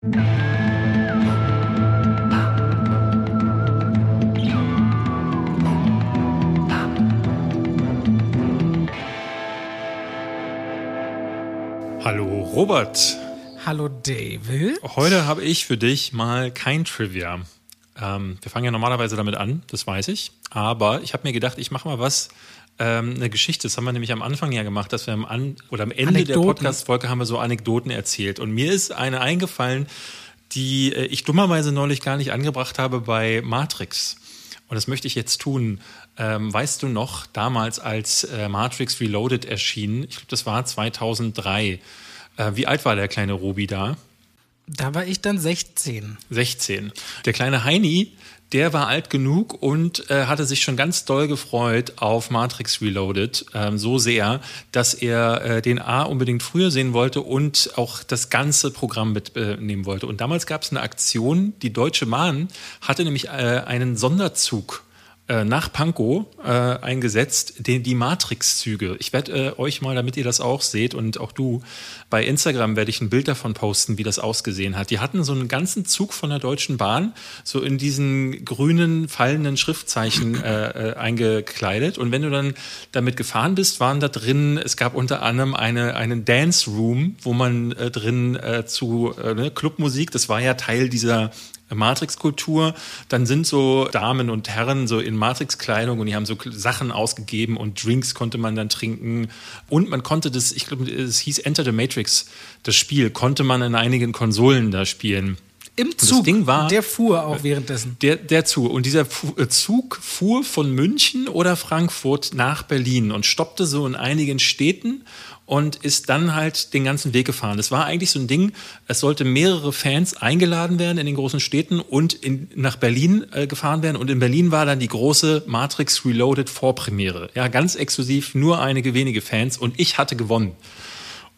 Hallo Robert. Hallo David. Heute habe ich für dich mal kein Trivia. Ähm, wir fangen ja normalerweise damit an, das weiß ich. Aber ich habe mir gedacht, ich mache mal was, ähm, eine Geschichte. Das haben wir nämlich am Anfang ja gemacht, dass wir am, an oder am Ende Anekdoten. der Podcast-Folge haben wir so Anekdoten erzählt. Und mir ist eine eingefallen, die äh, ich dummerweise neulich gar nicht angebracht habe bei Matrix. Und das möchte ich jetzt tun. Ähm, weißt du noch, damals als äh, Matrix Reloaded erschien, ich glaube, das war 2003, äh, wie alt war der kleine Robi da? Da war ich dann 16. 16. Der kleine Heini, der war alt genug und äh, hatte sich schon ganz doll gefreut auf Matrix Reloaded, ähm, so sehr, dass er äh, den A unbedingt früher sehen wollte und auch das ganze Programm mitnehmen äh, wollte. Und damals gab es eine Aktion, die Deutsche Bahn hatte nämlich äh, einen Sonderzug äh, nach Pankow äh, eingesetzt, die, die Matrix-Züge. Ich werde äh, euch mal, damit ihr das auch seht und auch du, bei Instagram werde ich ein Bild davon posten, wie das ausgesehen hat. Die hatten so einen ganzen Zug von der Deutschen Bahn so in diesen grünen fallenden Schriftzeichen äh, äh, eingekleidet. Und wenn du dann damit gefahren bist, waren da drin, es gab unter anderem eine, einen Dance Room, wo man äh, drin äh, zu äh, ne, Clubmusik, das war ja Teil dieser Matrix-Kultur, dann sind so Damen und Herren so in Matrix-Kleidung und die haben so Sachen ausgegeben und Drinks konnte man dann trinken und man konnte das, ich glaube, es hieß Enter the Matrix, das Spiel, konnte man in einigen Konsolen da spielen. Im Zug. War, der fuhr auch währenddessen. Der, der Zug. Und dieser äh, Zug fuhr von München oder Frankfurt nach Berlin und stoppte so in einigen Städten und ist dann halt den ganzen Weg gefahren. Es war eigentlich so ein Ding, es sollte mehrere Fans eingeladen werden in den großen Städten und in, nach Berlin äh, gefahren werden. Und in Berlin war dann die große Matrix Reloaded Vorpremiere. Ja, ganz exklusiv, nur einige wenige Fans und ich hatte gewonnen.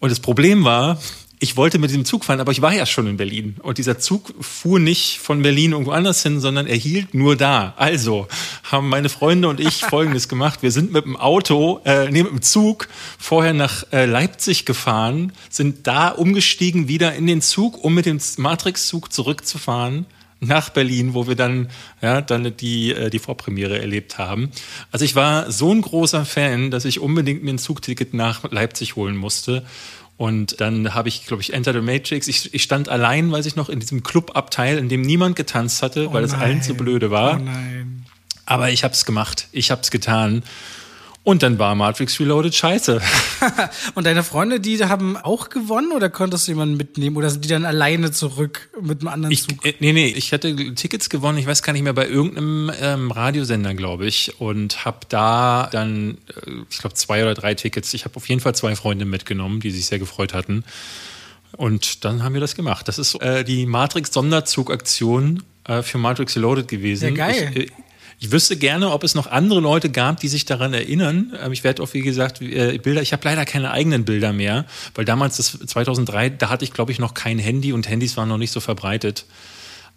Und das Problem war, ich wollte mit dem Zug fahren, aber ich war ja schon in Berlin. Und dieser Zug fuhr nicht von Berlin irgendwo anders hin, sondern er hielt nur da. Also haben meine Freunde und ich Folgendes gemacht. Wir sind mit dem Auto, äh, nee, mit dem Zug vorher nach äh, Leipzig gefahren, sind da umgestiegen wieder in den Zug, um mit dem Matrix-Zug zurückzufahren nach Berlin, wo wir dann ja dann die äh, die Vorpremiere erlebt haben. Also ich war so ein großer Fan, dass ich unbedingt mir ein Zugticket nach Leipzig holen musste und dann habe ich, glaube ich, Enter the Matrix. Ich, ich, stand allein, weiß ich noch, in diesem Clubabteil, in dem niemand getanzt hatte, oh weil es allen zu blöde war. Oh nein. Aber ich habe es gemacht. Ich habe es getan. Und dann war Matrix Reloaded scheiße. und deine Freunde, die haben auch gewonnen oder konntest du jemanden mitnehmen oder sind die dann alleine zurück mit einem anderen ich, Zug? Äh, nee, nee, ich hätte Tickets gewonnen, ich weiß gar nicht mehr, bei irgendeinem ähm, Radiosender, glaube ich. Und habe da dann, äh, ich glaube, zwei oder drei Tickets. Ich habe auf jeden Fall zwei Freunde mitgenommen, die sich sehr gefreut hatten. Und dann haben wir das gemacht. Das ist äh, die Matrix-Sonderzugaktion äh, für Matrix Reloaded gewesen. Ja, geil. Ich, äh, ich wüsste gerne, ob es noch andere Leute gab, die sich daran erinnern. Ähm, ich werde auch, wie gesagt, äh, Bilder, ich habe leider keine eigenen Bilder mehr, weil damals, das 2003, da hatte ich, glaube ich, noch kein Handy und Handys waren noch nicht so verbreitet.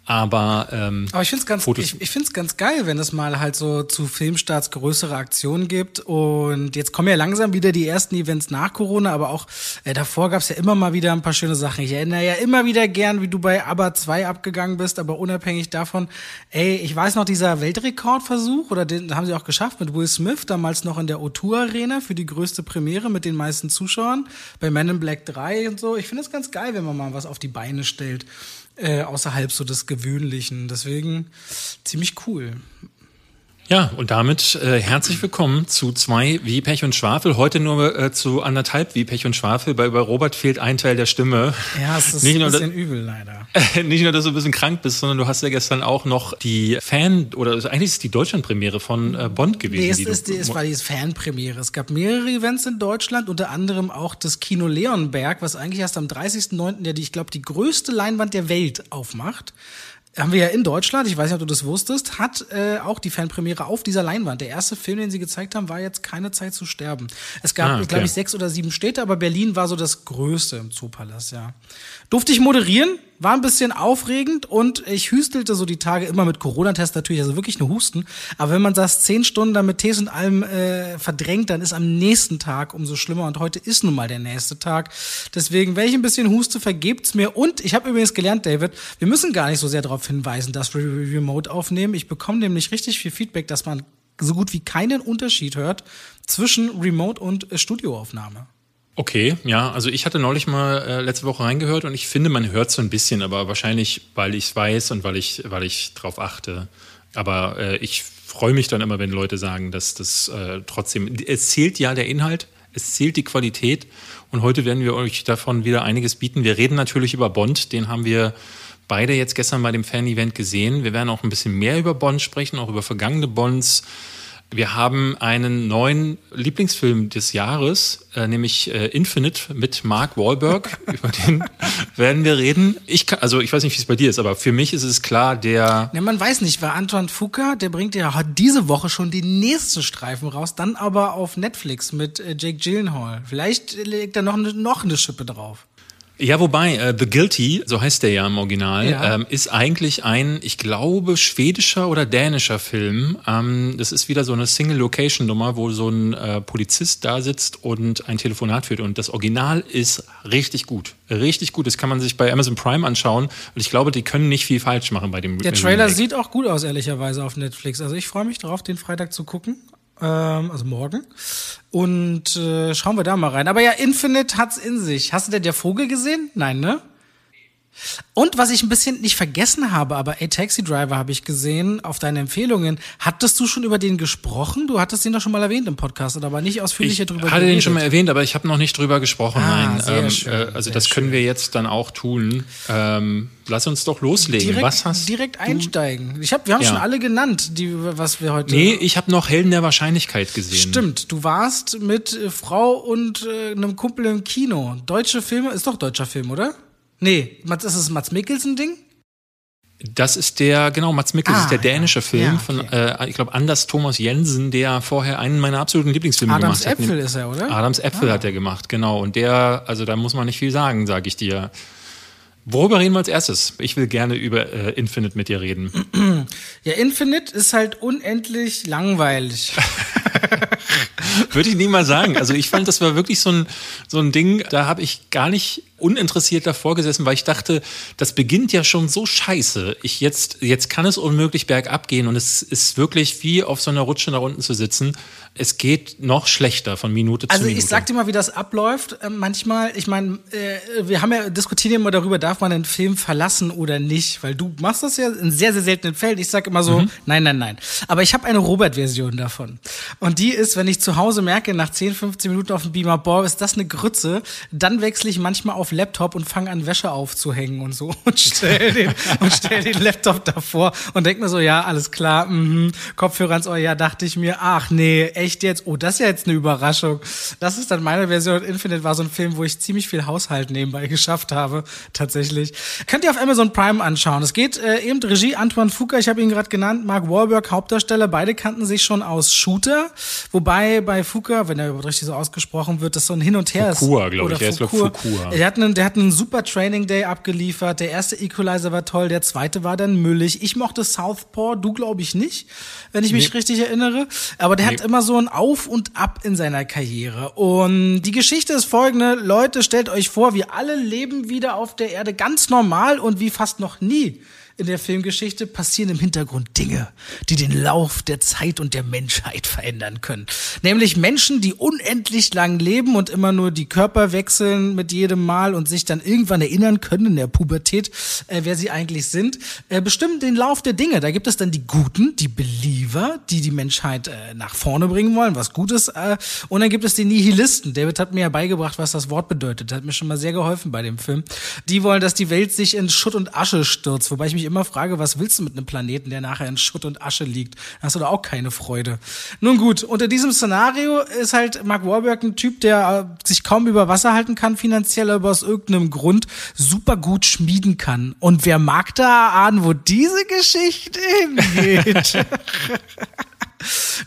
Aber, ähm, Aber ich finde es ganz, ich, ich find's ganz geil, wenn es mal halt so zu Filmstarts größere Aktionen gibt. Und jetzt kommen ja langsam wieder die ersten Events nach Corona, aber auch äh, davor gab es ja immer mal wieder ein paar schöne Sachen. Ich erinnere ja immer wieder gern, wie du bei ABBA 2 abgegangen bist, aber unabhängig davon, ey, ich weiß noch, dieser Weltrekordversuch, oder den haben sie auch geschafft mit Will Smith, damals noch in der O2 Arena für die größte Premiere mit den meisten Zuschauern, bei Men in Black 3 und so. Ich finde es ganz geil, wenn man mal was auf die Beine stellt äh, außerhalb so des Gewöhnlichen. Deswegen ziemlich cool. Ja, und damit äh, herzlich willkommen zu zwei wie Pech und Schwafel. Heute nur äh, zu anderthalb wie Pech und Schwafel. Bei, bei Robert fehlt ein Teil der Stimme. Ja, es ist nicht ein bisschen übel leider. nicht nur, dass du ein bisschen krank bist, sondern du hast ja gestern auch noch die Fan- oder also eigentlich ist es die Deutschlandpremiere von äh, Bond gewesen. Nee, es, ist die, es war die Fanpremiere. Es gab mehrere Events in Deutschland, unter anderem auch das Kino Leonberg, was eigentlich erst am 30.09., der, die, ich glaube, die größte Leinwand der Welt aufmacht haben wir ja in Deutschland, ich weiß nicht, ob du das wusstest, hat äh, auch die Fanpremiere auf dieser Leinwand. Der erste Film, den sie gezeigt haben, war jetzt keine Zeit zu sterben. Es gab, ah, okay. glaube ich, sechs oder sieben Städte, aber Berlin war so das größte im Zoopalast, ja. Durfte ich moderieren? War ein bisschen aufregend und ich hüstelte so die Tage immer mit Corona-Test natürlich, also wirklich nur Husten. Aber wenn man das zehn Stunden dann mit Tees und allem äh, verdrängt, dann ist am nächsten Tag umso schlimmer und heute ist nun mal der nächste Tag. Deswegen, wenn ich ein bisschen huste, vergebt's mir. Und ich habe übrigens gelernt, David, wir müssen gar nicht so sehr darauf hinweisen, dass wir remote aufnehmen. Ich bekomme nämlich richtig viel Feedback, dass man so gut wie keinen Unterschied hört zwischen Remote und Studioaufnahme. Okay, ja, also ich hatte neulich mal äh, letzte Woche reingehört und ich finde, man hört so ein bisschen, aber wahrscheinlich, weil ich es weiß und weil ich, weil ich drauf achte. Aber äh, ich freue mich dann immer, wenn Leute sagen, dass das äh, trotzdem, es zählt ja der Inhalt, es zählt die Qualität und heute werden wir euch davon wieder einiges bieten. Wir reden natürlich über Bond, den haben wir beide jetzt gestern bei dem Fan-Event gesehen. Wir werden auch ein bisschen mehr über Bond sprechen, auch über vergangene Bonds wir haben einen neuen Lieblingsfilm des Jahres, äh, nämlich äh, Infinite mit Mark Wahlberg. Über den werden wir reden. Ich kann, also ich weiß nicht, wie es bei dir ist, aber für mich ist es klar, der. Ne, man weiß nicht, weil Antoine Fuqua, der bringt ja diese Woche schon den nächsten Streifen raus, dann aber auf Netflix mit äh, Jake Gyllenhaal. Vielleicht legt er noch eine, noch eine Schippe drauf. Ja, wobei, äh, The Guilty, so heißt der ja im Original, ja. ähm, ist eigentlich ein, ich glaube, schwedischer oder dänischer Film. Ähm, das ist wieder so eine Single-Location-Nummer, wo so ein äh, Polizist da sitzt und ein Telefonat führt. Und das Original ist richtig gut. Richtig gut. Das kann man sich bei Amazon Prime anschauen. Und ich glaube, die können nicht viel falsch machen bei dem Der Trailer Remake. sieht auch gut aus, ehrlicherweise, auf Netflix. Also ich freue mich darauf, den Freitag zu gucken ähm, also morgen. Und äh, schauen wir da mal rein. Aber ja, Infinite hat's in sich. Hast du denn der Vogel gesehen? Nein, ne? Und was ich ein bisschen nicht vergessen habe, aber A Taxi Driver habe ich gesehen auf deine Empfehlungen. Hattest du schon über den gesprochen? Du hattest den doch schon mal erwähnt im Podcast, aber nicht ausführlicher ich drüber hatte geredet. den schon mal erwähnt, aber ich habe noch nicht drüber gesprochen. Ah, Nein, ähm, schön, äh, also das schön. können wir jetzt dann auch tun. Ähm, lass uns doch loslegen. Direkt, was hast direkt einsteigen. Ich hab, wir haben ja. schon alle genannt, die was wir heute. Nee, ich habe noch Helden der Wahrscheinlichkeit gesehen. Stimmt, du warst mit äh, Frau und äh, einem Kumpel im Kino. Deutsche Filme, ist doch deutscher Film, oder? Nee, ist das Mats Mikkelsen-Ding? Das ist der, genau, Mats Mikkelsen ah, ist der dänische ja. Film ja, okay. von, äh, ich glaube, Anders Thomas Jensen, der vorher einen meiner absoluten Lieblingsfilme Adams gemacht hat. Adams Äpfel ist er, oder? Adams Äpfel ah. hat er gemacht, genau. Und der, also da muss man nicht viel sagen, sage ich dir. Worüber reden wir als erstes? Ich will gerne über äh, Infinite mit dir reden. Ja, Infinite ist halt unendlich langweilig. Würde ich nie mal sagen. Also ich fand, das war wirklich so ein, so ein Ding, da habe ich gar nicht uninteressiert davor gesessen, weil ich dachte, das beginnt ja schon so scheiße. Ich jetzt, jetzt kann es unmöglich bergab gehen und es ist wirklich wie auf so einer Rutsche nach unten zu sitzen. Es geht noch schlechter von Minute also zu Minute. Also ich sag dir mal, wie das abläuft. Äh, manchmal, ich meine, äh, wir haben ja diskutieren immer darüber, darf man einen Film verlassen oder nicht, weil du machst das ja in sehr, sehr seltenen Fällen. Ich sag immer so, mhm. nein, nein, nein. Aber ich habe eine Robert-Version davon. Und die ist, wenn ich zu Hause merke, nach 10, 15 Minuten auf dem Beamer, boah, ist das eine Grütze, dann wechsle ich manchmal auf Laptop und fange an, Wäsche aufzuhängen und so und stell den, und stell den Laptop davor und denk mir so, ja, alles klar, mhm. Kopfhörer ans Ohr, ja, dachte ich mir, ach nee, echt jetzt, oh, das ist ja jetzt eine Überraschung. Das ist dann meine Version. Infinite war so ein Film, wo ich ziemlich viel Haushalt nebenbei geschafft habe, tatsächlich. Könnt ihr auf Amazon Prime anschauen. Es geht äh, eben Regie Antoine Fuqua, ich habe ihn gerade genannt, Mark Wahlberg, Hauptdarsteller, beide kannten sich schon aus Shooter, wobei bei Fuqua, wenn er überhaupt richtig so ausgesprochen wird, das so ein Hin und Her Fukua, ist. glaube ich. Der ist Fukua. Hat, einen, der hat einen super Training Day abgeliefert. Der erste Equalizer war toll, der zweite war dann müllig. Ich mochte Southpaw, du glaube ich nicht, wenn ich mich nee. richtig erinnere. Aber der nee. hat immer so ein Auf und Ab in seiner Karriere. Und die Geschichte ist folgende. Leute, stellt euch vor, wir alle leben wieder auf der Erde ganz normal und wie fast noch nie in der Filmgeschichte passieren im Hintergrund Dinge, die den Lauf der Zeit und der Menschheit verändern können. Nämlich Menschen, die unendlich lang leben und immer nur die Körper wechseln mit jedem Mal und sich dann irgendwann erinnern können in der Pubertät, äh, wer sie eigentlich sind, äh, bestimmen den Lauf der Dinge. Da gibt es dann die Guten, die Believer, die die Menschheit äh, nach vorne bringen wollen, was Gutes. Äh, und dann gibt es die Nihilisten. David hat mir ja beigebracht, was das Wort bedeutet. Hat mir schon mal sehr geholfen bei dem Film. Die wollen, dass die Welt sich in Schutt und Asche stürzt, wobei ich mich mich immer frage, was willst du mit einem Planeten, der nachher in Schutt und Asche liegt? Hast du da auch keine Freude. Nun gut, unter diesem Szenario ist halt Mark Warburg ein Typ, der äh, sich kaum über Wasser halten kann finanziell, aber aus irgendeinem Grund super gut schmieden kann. Und wer mag da ahnen, wo diese Geschichte hingeht?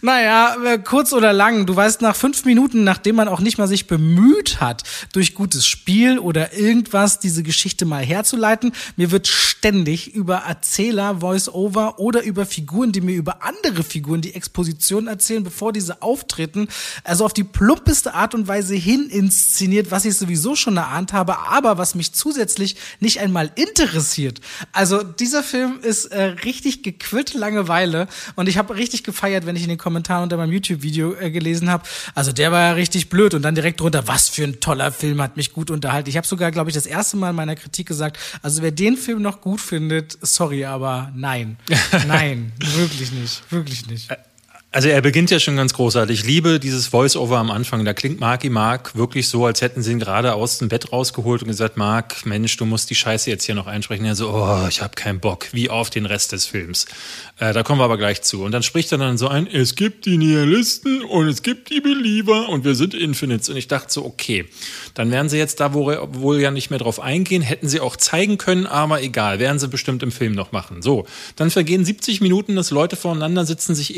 Naja, äh, kurz oder lang, du weißt nach fünf Minuten, nachdem man auch nicht mal sich bemüht hat, durch gutes Spiel oder irgendwas diese Geschichte mal herzuleiten, mir wird ständig über Erzähler, Voice-Over oder über Figuren, die mir über andere Figuren die Exposition erzählen, bevor diese auftreten, also auf die plumpeste Art und Weise hin inszeniert, was ich sowieso schon erahnt habe, aber was mich zusätzlich nicht einmal interessiert. Also dieser Film ist äh, richtig gequillte Langeweile und ich habe richtig gefeiert, wenn ich in den Kommentaren unter meinem YouTube-Video äh, gelesen habe. Also der war ja richtig blöd und dann direkt drunter, was für ein toller Film, hat mich gut unterhalten. Ich habe sogar, glaube ich, das erste Mal in meiner Kritik gesagt, also wer den Film noch gut findet, sorry, aber nein. Nein, wirklich nicht, wirklich nicht. Also er beginnt ja schon ganz großartig. Ich liebe dieses Voice-Over am Anfang. Da klingt Marky Mark wirklich so, als hätten sie ihn gerade aus dem Bett rausgeholt und gesagt, Mark, Mensch, du musst die Scheiße jetzt hier noch einsprechen. Er so, oh, ich habe keinen Bock, wie auf den Rest des Films. Äh, da kommen wir aber gleich zu. Und dann spricht er dann so ein, es gibt die Nihilisten und es gibt die Believer und wir sind Infinites. Und ich dachte so, okay, dann werden sie jetzt da wohl, wohl ja nicht mehr drauf eingehen. Hätten sie auch zeigen können, aber egal, werden sie bestimmt im Film noch machen. So, dann vergehen 70 Minuten, dass Leute voreinander sitzen, sich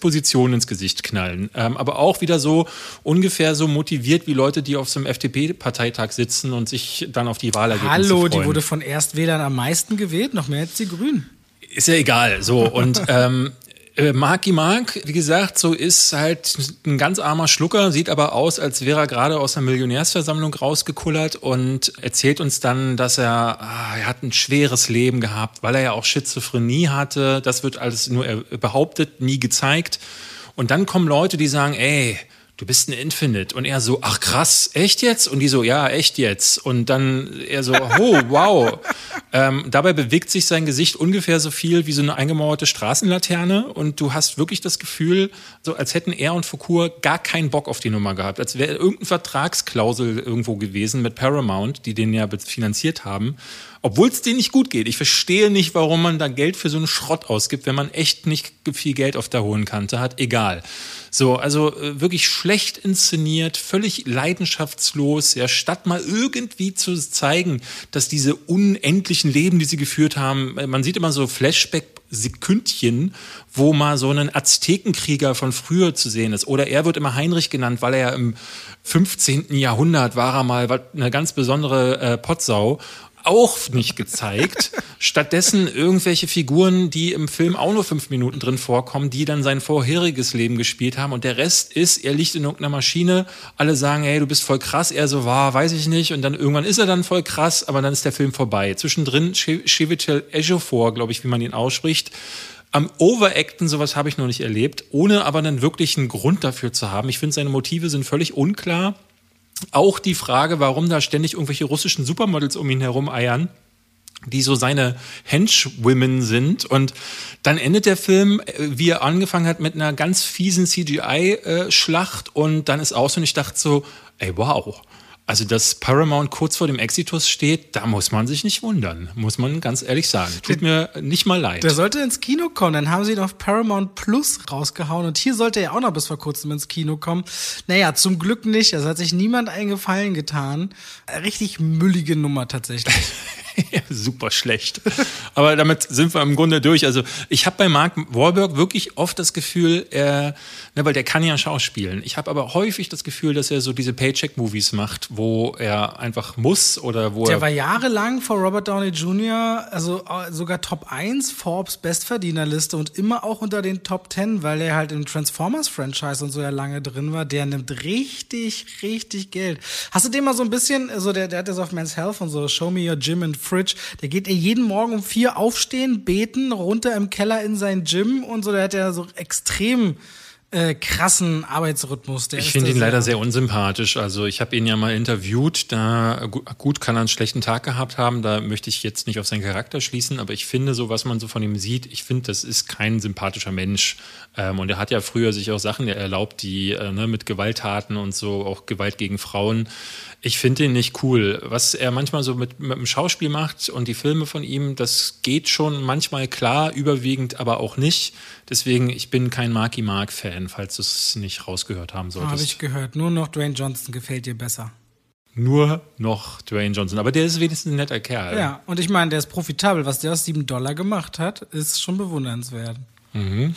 Exposition ins Gesicht knallen. Ähm, aber auch wieder so ungefähr so motiviert wie Leute, die auf so einem FDP-Parteitag sitzen und sich dann auf die Wahlergebnisse Hallo, freuen. die wurde von Erstwählern am meisten gewählt, noch mehr als die Grünen. Ist ja egal. So, und ähm, äh, Marky Mark, wie gesagt, so ist halt ein ganz armer Schlucker, sieht aber aus, als wäre er gerade aus einer Millionärsversammlung rausgekullert und erzählt uns dann, dass er, ah, er hat ein schweres Leben gehabt, weil er ja auch Schizophrenie hatte. Das wird alles nur behauptet, nie gezeigt. Und dann kommen Leute, die sagen, ey, du bist ein Infinite. Und er so, ach krass, echt jetzt? Und die so, ja, echt jetzt. Und dann er so, oh, wow. ähm, dabei bewegt sich sein Gesicht ungefähr so viel wie so eine eingemauerte Straßenlaterne. Und du hast wirklich das Gefühl, so als hätten er und Foucault gar keinen Bock auf die Nummer gehabt. Als wäre irgendeine Vertragsklausel irgendwo gewesen mit Paramount, die den ja finanziert haben. Obwohl es denen nicht gut geht. Ich verstehe nicht, warum man da Geld für so einen Schrott ausgibt, wenn man echt nicht viel Geld auf der hohen Kante hat. Egal. So, also äh, wirklich schlecht inszeniert, völlig leidenschaftslos, ja, statt mal irgendwie zu zeigen, dass diese unendlichen Leben, die sie geführt haben, äh, man sieht immer so Flashback Sekündchen, wo mal so ein Aztekenkrieger von früher zu sehen ist. Oder er wird immer Heinrich genannt, weil er im 15. Jahrhundert war er mal eine ganz besondere äh, Potsau auch nicht gezeigt. Stattdessen irgendwelche Figuren, die im Film auch nur fünf Minuten drin vorkommen, die dann sein vorheriges Leben gespielt haben. Und der Rest ist, er liegt in irgendeiner Maschine. Alle sagen, hey, du bist voll krass. Er so war, weiß ich nicht. Und dann irgendwann ist er dann voll krass, aber dann ist der Film vorbei. Zwischendrin Chevitel Ejiofor, glaube ich, wie man ihn ausspricht. Am Overacten, sowas habe ich noch nicht erlebt, ohne aber dann wirklich einen Grund dafür zu haben. Ich finde, seine Motive sind völlig unklar. Auch die Frage, warum da ständig irgendwelche russischen Supermodels um ihn herum eiern die so seine Henchwomen sind. Und dann endet der Film, äh, wie er angefangen hat, mit einer ganz fiesen CGI-Schlacht. Äh, und dann ist aus und ich dachte so, ey, wow, also, dass Paramount kurz vor dem Exitus steht, da muss man sich nicht wundern, muss man ganz ehrlich sagen. Tut mir nicht mal leid. Der sollte ins Kino kommen, dann haben sie ihn auf Paramount Plus rausgehauen und hier sollte er auch noch bis vor kurzem ins Kino kommen. Naja, zum Glück nicht. Es hat sich niemand einen Gefallen getan. Richtig müllige Nummer tatsächlich. super schlecht. Aber damit sind wir im Grunde durch. Also ich habe bei Mark Wahlberg wirklich oft das Gefühl, er, ne, weil der kann ja schauspielen. Ich habe aber häufig das Gefühl, dass er so diese Paycheck-Movies macht, wo er einfach muss oder wo der er. war jahrelang vor Robert Downey Jr., also äh, sogar Top 1 Forbes Bestverdienerliste und immer auch unter den Top 10, weil er halt im Transformers-Franchise und so ja lange drin war. Der nimmt richtig, richtig Geld. Hast du den mal so ein bisschen, also der, der hat ja so auf Men's Health und so, Show Me Your Gym and Fridge, der geht er jeden Morgen um vier aufstehen, beten, runter im Keller in sein Gym und so, der hat ja so extrem äh, krassen Arbeitsrhythmus. Der ich finde ihn leider sehr unsympathisch. Also ich habe ihn ja mal interviewt, da gut kann er einen schlechten Tag gehabt haben, da möchte ich jetzt nicht auf seinen Charakter schließen, aber ich finde so, was man so von ihm sieht, ich finde, das ist kein sympathischer Mensch. Ähm, und er hat ja früher sich auch Sachen erlaubt, die äh, ne, mit Gewalttaten und so, auch Gewalt gegen Frauen. Ich finde ihn nicht cool. Was er manchmal so mit, mit dem Schauspiel macht und die Filme von ihm, das geht schon manchmal klar, überwiegend aber auch nicht. Deswegen, ich bin kein Marky Mark-Fan, falls du es nicht rausgehört haben solltest. Habe ich gehört. Nur noch Dwayne Johnson gefällt dir besser. Nur noch Dwayne Johnson. Aber der ist wenigstens ein netter Kerl. Ja, und ich meine, der ist profitabel. Was der aus sieben Dollar gemacht hat, ist schon bewundernswert. Mhm.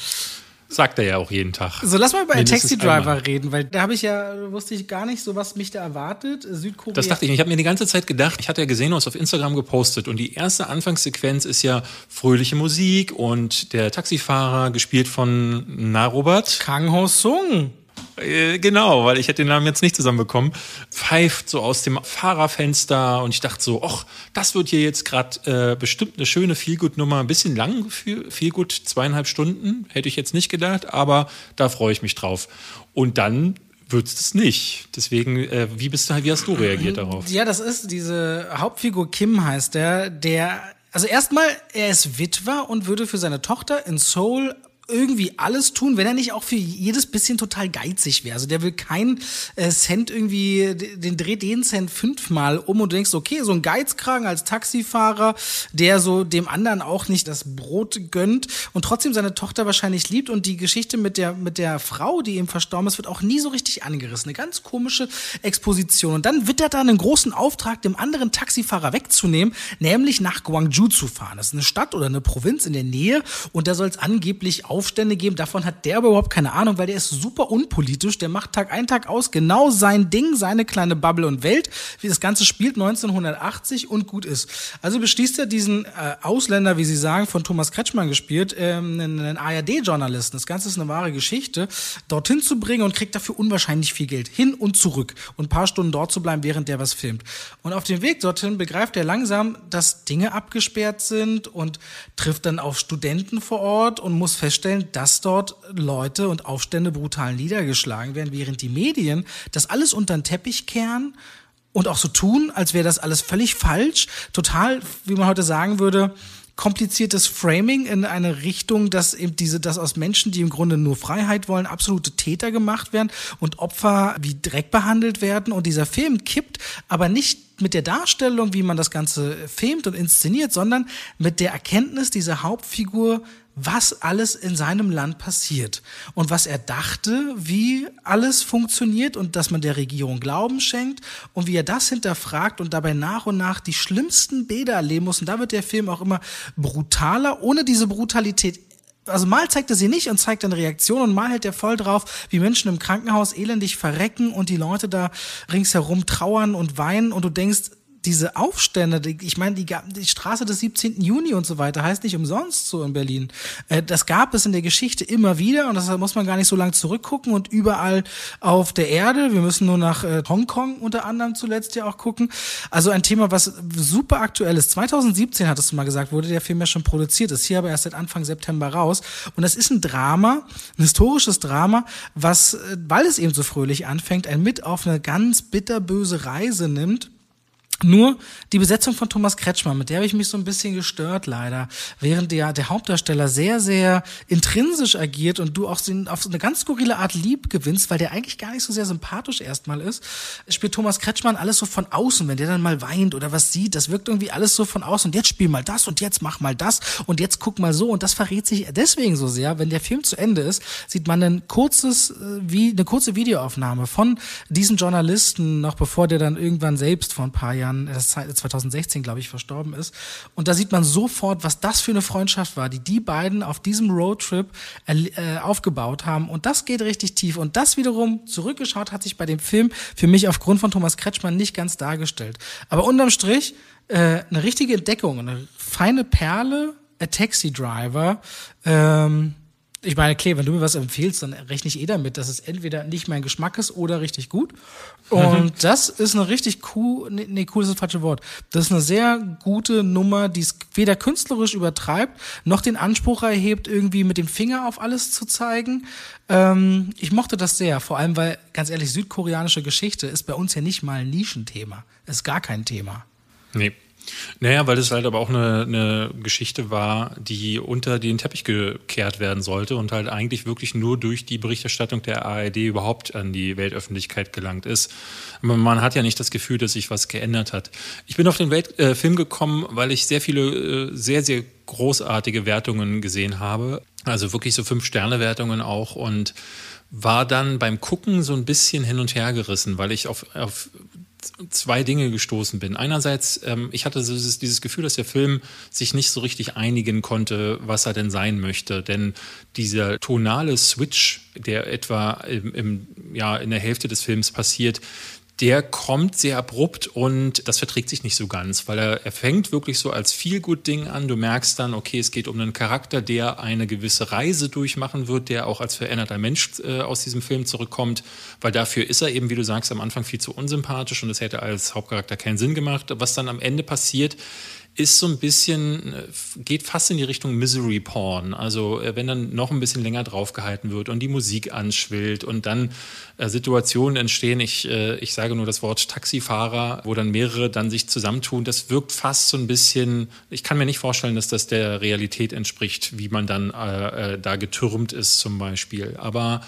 Sagt er ja auch jeden Tag. So, lass mal über einen Taxi Driver reden, weil da habe ich ja, wusste ich gar nicht so, was mich da erwartet. Südkorea. Das dachte ich. Ich habe mir die ganze Zeit gedacht, ich hatte ja gesehen, du hast auf Instagram gepostet und die erste Anfangssequenz ist ja fröhliche Musik und der Taxifahrer, gespielt von Na Robert. Kang Ho Sung. Äh, genau, weil ich hätte den Namen jetzt nicht zusammenbekommen, pfeift so aus dem Fahrerfenster und ich dachte so, ach, das wird hier jetzt gerade äh, bestimmt eine schöne Feelgood-Nummer, ein bisschen lang für Feelgood, zweieinhalb Stunden, hätte ich jetzt nicht gedacht, aber da freue ich mich drauf. Und dann wird es nicht. Deswegen, äh, wie bist du, wie hast du reagiert darauf? Ja, das ist diese Hauptfigur Kim heißt der, der also erstmal, er ist Witwer und würde für seine Tochter in Seoul irgendwie alles tun, wenn er nicht auch für jedes bisschen total geizig wäre. Also der will kein äh, Cent irgendwie, den dreht den Cent fünfmal um und du denkst, okay, so ein Geizkragen als Taxifahrer, der so dem anderen auch nicht das Brot gönnt und trotzdem seine Tochter wahrscheinlich liebt und die Geschichte mit der, mit der Frau, die ihm verstorben ist, wird auch nie so richtig angerissen. Eine ganz komische Exposition. Und dann wittert er einen großen Auftrag, dem anderen Taxifahrer wegzunehmen, nämlich nach Guangzhou zu fahren. Das ist eine Stadt oder eine Provinz in der Nähe und da soll es angeblich Aufstände geben. Davon hat der aber überhaupt keine Ahnung, weil der ist super unpolitisch. Der macht Tag ein, Tag aus genau sein Ding, seine kleine Bubble und Welt, wie das Ganze spielt 1980 und gut ist. Also beschließt er diesen äh, Ausländer, wie Sie sagen, von Thomas Kretschmann gespielt, ähm, einen ARD-Journalisten. Das Ganze ist eine wahre Geschichte, dorthin zu bringen und kriegt dafür unwahrscheinlich viel Geld. Hin und zurück. Und ein paar Stunden dort zu bleiben, während der was filmt. Und auf dem Weg dorthin begreift er langsam, dass Dinge abgesperrt sind und trifft dann auf Studenten vor Ort und muss feststellen, feststellen, dass dort Leute und Aufstände brutal niedergeschlagen werden, während die Medien das alles unter den Teppich kehren und auch so tun, als wäre das alles völlig falsch, total, wie man heute sagen würde, kompliziertes Framing in eine Richtung, dass eben diese, dass aus Menschen, die im Grunde nur Freiheit wollen, absolute Täter gemacht werden und Opfer wie Dreck behandelt werden. Und dieser Film kippt aber nicht mit der Darstellung, wie man das Ganze filmt und inszeniert, sondern mit der Erkenntnis dieser Hauptfigur, was alles in seinem Land passiert und was er dachte, wie alles funktioniert und dass man der Regierung Glauben schenkt und wie er das hinterfragt und dabei nach und nach die schlimmsten Bäder erleben muss. Und da wird der Film auch immer brutaler, ohne diese Brutalität also mal zeigt er sie nicht und zeigt dann Reaktion und mal hält er voll drauf, wie Menschen im Krankenhaus elendig verrecken und die Leute da ringsherum trauern und weinen und du denkst, diese Aufstände, ich meine, die, die Straße des 17. Juni und so weiter heißt nicht umsonst so in Berlin. Äh, das gab es in der Geschichte immer wieder und das muss man gar nicht so lange zurückgucken und überall auf der Erde. Wir müssen nur nach äh, Hongkong unter anderem zuletzt ja auch gucken. Also ein Thema, was super aktuell ist. 2017 hattest du mal gesagt, wurde der Film ja schon produziert, ist hier aber erst seit Anfang September raus. Und das ist ein Drama, ein historisches Drama, was, äh, weil es eben so fröhlich anfängt, ein mit auf eine ganz bitterböse Reise nimmt nur die Besetzung von Thomas Kretschmann, mit der habe ich mich so ein bisschen gestört leider, während der, der Hauptdarsteller sehr, sehr intrinsisch agiert und du auch auf so eine ganz skurrile Art lieb gewinnst, weil der eigentlich gar nicht so sehr sympathisch erstmal ist, spielt Thomas Kretschmann alles so von außen, wenn der dann mal weint oder was sieht, das wirkt irgendwie alles so von außen. Und jetzt spiel mal das und jetzt mach mal das und jetzt guck mal so. Und das verrät sich deswegen so sehr, wenn der Film zu Ende ist, sieht man ein kurzes, äh, wie, eine kurze Videoaufnahme von diesem Journalisten, noch bevor der dann irgendwann selbst vor ein paar Jahren Jahren, das 2016, glaube ich, verstorben ist. Und da sieht man sofort, was das für eine Freundschaft war, die die beiden auf diesem Roadtrip äh, aufgebaut haben. Und das geht richtig tief. Und das wiederum zurückgeschaut hat sich bei dem Film für mich aufgrund von Thomas Kretschmann nicht ganz dargestellt. Aber unterm Strich äh, eine richtige Entdeckung, eine feine Perle, A Taxi Driver. Ähm, ich meine, okay, wenn du mir was empfiehlst, dann rechne ich eh damit, dass es entweder nicht mein Geschmack ist oder richtig gut. Und mhm. das ist eine richtig cool, nee, nee, cool ist das falsche Wort. Das ist eine sehr gute Nummer, die es weder künstlerisch übertreibt, noch den Anspruch erhebt, irgendwie mit dem Finger auf alles zu zeigen. Ähm, ich mochte das sehr, vor allem, weil, ganz ehrlich, südkoreanische Geschichte ist bei uns ja nicht mal ein Nischenthema. Ist gar kein Thema. Nee. Naja, weil es halt aber auch eine, eine Geschichte war, die unter den Teppich gekehrt werden sollte und halt eigentlich wirklich nur durch die Berichterstattung der ARD überhaupt an die Weltöffentlichkeit gelangt ist. Aber man hat ja nicht das Gefühl, dass sich was geändert hat. Ich bin auf den Welt, äh, Film gekommen, weil ich sehr viele, äh, sehr, sehr großartige Wertungen gesehen habe. Also wirklich so Fünf-Sterne-Wertungen auch und war dann beim Gucken so ein bisschen hin und her gerissen, weil ich auf, auf zwei Dinge gestoßen bin. Einerseits, ähm, ich hatte dieses, dieses Gefühl, dass der Film sich nicht so richtig einigen konnte, was er denn sein möchte. Denn dieser tonale Switch, der etwa im, im, ja, in der Hälfte des Films passiert, der kommt sehr abrupt und das verträgt sich nicht so ganz, weil er, er fängt wirklich so als Feel-Good-Ding an. Du merkst dann, okay, es geht um einen Charakter, der eine gewisse Reise durchmachen wird, der auch als veränderter Mensch äh, aus diesem Film zurückkommt, weil dafür ist er eben, wie du sagst, am Anfang viel zu unsympathisch und es hätte als Hauptcharakter keinen Sinn gemacht. Was dann am Ende passiert, ist so ein bisschen, geht fast in die Richtung Misery Porn. Also äh, wenn dann noch ein bisschen länger draufgehalten wird und die Musik anschwillt und dann äh, Situationen entstehen, ich, äh, ich sage nur das Wort Taxifahrer, wo dann mehrere dann sich zusammentun, das wirkt fast so ein bisschen, ich kann mir nicht vorstellen, dass das der Realität entspricht, wie man dann äh, äh da getürmt ist zum Beispiel. Aber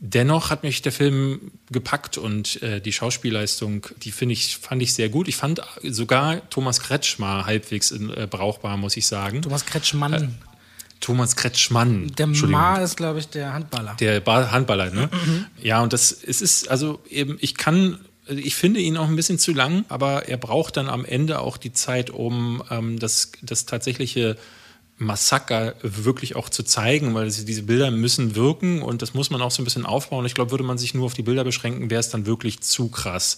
Dennoch hat mich der Film gepackt und äh, die Schauspielleistung, die finde ich, fand ich sehr gut. Ich fand sogar Thomas Kretschmer halbwegs äh, brauchbar, muss ich sagen. Thomas Kretschmann. Äh, Thomas Kretschmann. Der Ma ist, glaube ich, der Handballer. Der ba Handballer, ne? Mhm. Ja, und das, es ist, also eben, ich kann, ich finde ihn auch ein bisschen zu lang, aber er braucht dann am Ende auch die Zeit, um ähm, das, das tatsächliche Massaker wirklich auch zu zeigen, weil diese Bilder müssen wirken und das muss man auch so ein bisschen aufbauen. Ich glaube, würde man sich nur auf die Bilder beschränken, wäre es dann wirklich zu krass.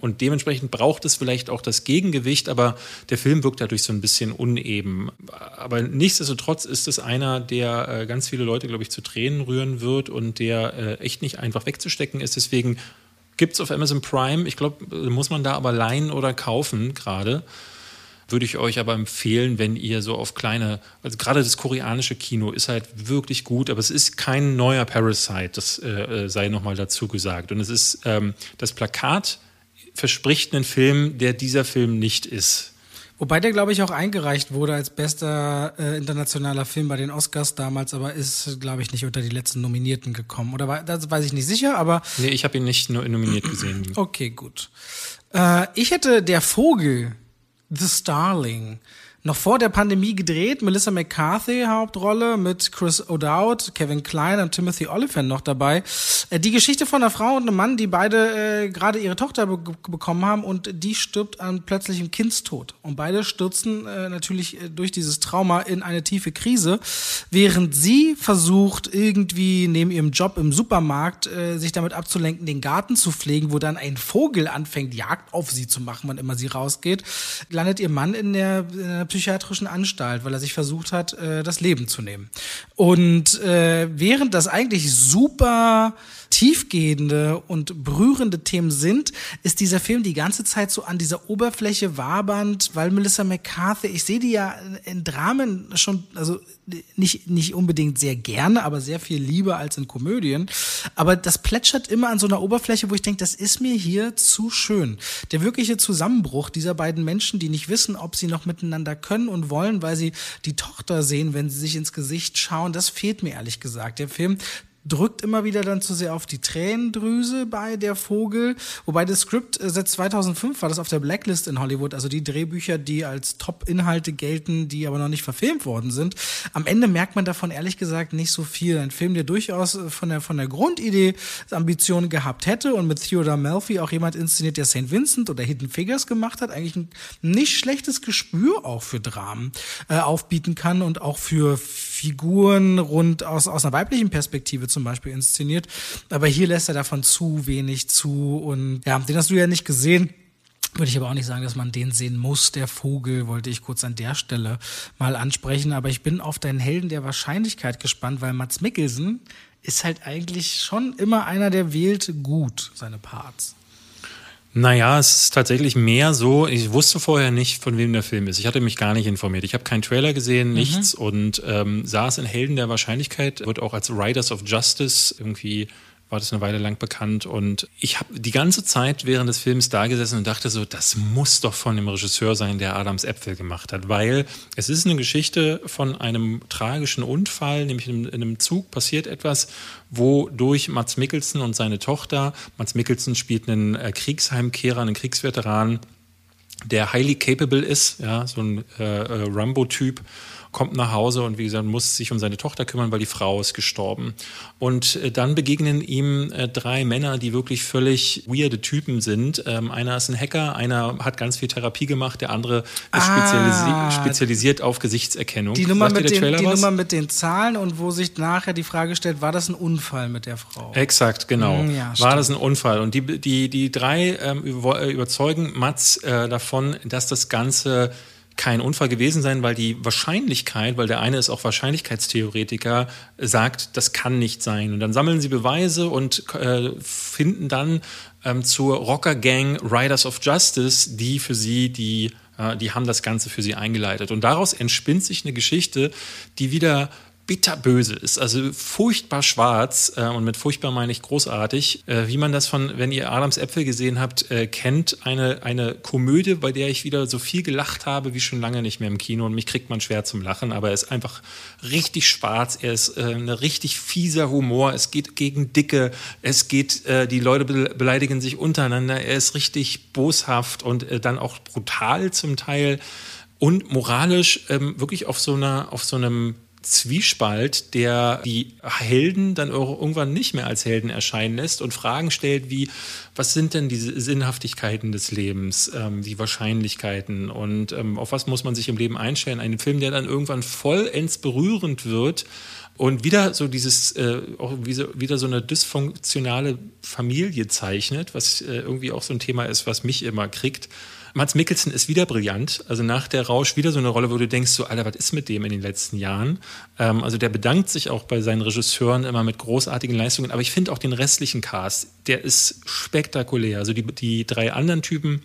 Und dementsprechend braucht es vielleicht auch das Gegengewicht, aber der Film wirkt dadurch so ein bisschen uneben. Aber nichtsdestotrotz ist es einer, der äh, ganz viele Leute, glaube ich, zu Tränen rühren wird und der äh, echt nicht einfach wegzustecken ist. Deswegen gibt es auf Amazon Prime. Ich glaube, muss man da aber leihen oder kaufen gerade würde ich euch aber empfehlen, wenn ihr so auf kleine, also gerade das koreanische Kino ist halt wirklich gut, aber es ist kein neuer Parasite, das äh, äh sei nochmal dazu gesagt. Und es ist, ähm, das Plakat verspricht einen Film, der dieser Film nicht ist. Wobei der, glaube ich, auch eingereicht wurde als bester äh, internationaler Film bei den Oscars damals, aber ist, glaube ich, nicht unter die letzten Nominierten gekommen. Oder war, das weiß ich nicht sicher, aber. Nee, ich habe ihn nicht nominiert gesehen. Okay, gut. Äh, ich hätte Der Vogel The Starling noch vor der Pandemie gedreht. Melissa McCarthy Hauptrolle mit Chris O'Dowd, Kevin Klein und Timothy Oliphant noch dabei. Äh, die Geschichte von einer Frau und einem Mann, die beide äh, gerade ihre Tochter be bekommen haben und die stirbt an plötzlichem Kindstod. Und beide stürzen äh, natürlich äh, durch dieses Trauma in eine tiefe Krise, während sie versucht, irgendwie neben ihrem Job im Supermarkt äh, sich damit abzulenken, den Garten zu pflegen, wo dann ein Vogel anfängt, Jagd auf sie zu machen, wann immer sie rausgeht, landet ihr Mann in der, in der psychiatrischen Anstalt, weil er sich versucht hat, äh, das Leben zu nehmen. Und äh, während das eigentlich super tiefgehende und berührende Themen sind, ist dieser Film die ganze Zeit so an dieser Oberfläche wabernd, weil Melissa McCarthy, ich sehe die ja in Dramen schon, also nicht, nicht unbedingt sehr gerne, aber sehr viel lieber als in Komödien. Aber das plätschert immer an so einer Oberfläche, wo ich denke, das ist mir hier zu schön. Der wirkliche Zusammenbruch dieser beiden Menschen, die nicht wissen, ob sie noch miteinander können und wollen, weil sie die Tochter sehen, wenn sie sich ins Gesicht schauen, das fehlt mir ehrlich gesagt. Der Film drückt immer wieder dann zu sehr auf die Tränendrüse bei der Vogel. Wobei das Skript äh, seit 2005 war das auf der Blacklist in Hollywood, also die Drehbücher, die als Top-Inhalte gelten, die aber noch nicht verfilmt worden sind. Am Ende merkt man davon ehrlich gesagt nicht so viel. Ein Film, der durchaus äh, von der, von der Grundidee Ambitionen gehabt hätte und mit Theodore Melfi auch jemand inszeniert, der St. Vincent oder Hidden Figures gemacht hat, eigentlich ein nicht schlechtes Gespür auch für Dramen äh, aufbieten kann und auch für Figuren rund aus, aus einer weiblichen Perspektive zum Beispiel inszeniert. Aber hier lässt er davon zu wenig zu. Und ja, den hast du ja nicht gesehen. Würde ich aber auch nicht sagen, dass man den sehen muss. Der Vogel wollte ich kurz an der Stelle mal ansprechen. Aber ich bin auf deinen Helden der Wahrscheinlichkeit gespannt, weil Mats Mikkelsen ist halt eigentlich schon immer einer, der wählt gut seine Parts. Naja, es ist tatsächlich mehr so, ich wusste vorher nicht, von wem der Film ist. Ich hatte mich gar nicht informiert. Ich habe keinen Trailer gesehen, mhm. nichts mhm. und ähm, saß in Helden der Wahrscheinlichkeit, wird auch als Riders of Justice irgendwie war das eine Weile lang bekannt. Und ich habe die ganze Zeit während des Films da gesessen und dachte so, das muss doch von dem Regisseur sein, der Adams Äpfel gemacht hat. Weil es ist eine Geschichte von einem tragischen Unfall, nämlich in, in einem Zug passiert etwas, wodurch Mats Mikkelsen und seine Tochter, Mats Mikkelsen spielt einen äh, Kriegsheimkehrer, einen Kriegsveteran, der highly capable ist, ja, so ein äh, äh Rambo-Typ kommt nach Hause und wie gesagt, muss sich um seine Tochter kümmern, weil die Frau ist gestorben. Und äh, dann begegnen ihm äh, drei Männer, die wirklich völlig weirde Typen sind. Ähm, einer ist ein Hacker, einer hat ganz viel Therapie gemacht, der andere ist Ah. spezialisi spezialisiert auf Gesichtserkennung. Die Nummer, mit den, die? Nummer mit den Zahlen und wo sich nachher die Frage stellt, war das ein Unfall mit der Frau? Exakt, genau. Mm, ja, War stimmt. das ein Unfall? Und die, die, die drei ähm, über, äh, überzeugen Mats äh, davon, dass das Ganze kein Unfall gewesen sein, weil die Wahrscheinlichkeit, weil der eine ist auch Wahrscheinlichkeitstheoretiker, sagt, das kann nicht sein. Und dann sammeln sie Beweise und äh, finden dann ähm, zur Rocker-Gang Riders of Justice, die für sie die äh, die haben das Ganze für sie eingeleitet. Und daraus entspinnt sich eine Geschichte, die wieder bitterböse ist, also furchtbar schwarz äh, und mit furchtbar meine ich großartig, äh, wie man das von, wenn ihr Adams Äpfel gesehen habt, äh, kennt, eine, eine Komödie, bei der ich wieder so viel gelacht habe wie schon lange nicht mehr im Kino und mich kriegt man schwer zum Lachen, aber er ist einfach richtig schwarz, er ist äh, ein richtig fieser Humor, es geht gegen Dicke, es geht, äh, die Leute be beleidigen sich untereinander, er ist richtig boshaft und äh, dann auch brutal zum Teil und moralisch ähm, wirklich auf so einer, auf so einem Zwiespalt, der die Helden dann irgendwann nicht mehr als Helden erscheinen lässt und Fragen stellt wie, was sind denn diese Sinnhaftigkeiten des Lebens, ähm, die Wahrscheinlichkeiten und ähm, auf was muss man sich im Leben einstellen? Einen Film, der dann irgendwann vollends berührend wird und wieder so dieses, äh, auch wieder so eine dysfunktionale Familie zeichnet, was äh, irgendwie auch so ein Thema ist, was mich immer kriegt. Mats Mikkelsen ist wieder brillant. Also nach der Rausch wieder so eine Rolle, wo du denkst, so, Alter, was ist mit dem in den letzten Jahren? Ähm, also der bedankt sich auch bei seinen Regisseuren immer mit großartigen Leistungen. Aber ich finde auch den restlichen Cast, der ist spektakulär. Also die, die drei anderen Typen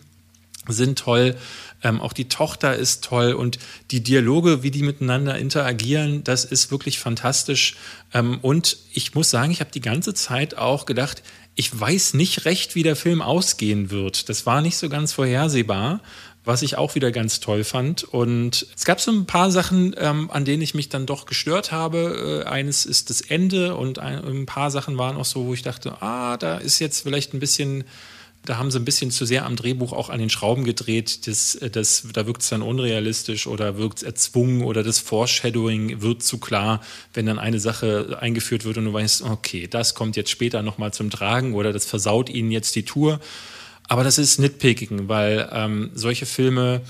sind toll. Ähm, auch die Tochter ist toll und die Dialoge, wie die miteinander interagieren, das ist wirklich fantastisch. Ähm, und ich muss sagen, ich habe die ganze Zeit auch gedacht, ich weiß nicht recht, wie der Film ausgehen wird. Das war nicht so ganz vorhersehbar, was ich auch wieder ganz toll fand. Und es gab so ein paar Sachen, ähm, an denen ich mich dann doch gestört habe. Äh, eines ist das Ende und ein, ein paar Sachen waren auch so, wo ich dachte, ah, da ist jetzt vielleicht ein bisschen da haben sie ein bisschen zu sehr am Drehbuch auch an den Schrauben gedreht. Das, das, da wirkt es dann unrealistisch oder wirkt es erzwungen oder das Foreshadowing wird zu klar, wenn dann eine Sache eingeführt wird und du weißt, okay, das kommt jetzt später nochmal zum Tragen oder das versaut ihnen jetzt die Tour. Aber das ist Nitpicking, weil ähm, solche Filme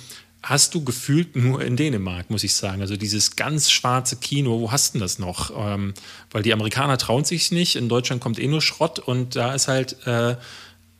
hast du gefühlt nur in Dänemark, muss ich sagen. Also dieses ganz schwarze Kino, wo hast du denn das noch? Ähm, weil die Amerikaner trauen sich nicht, in Deutschland kommt eh nur Schrott und da ist halt... Äh,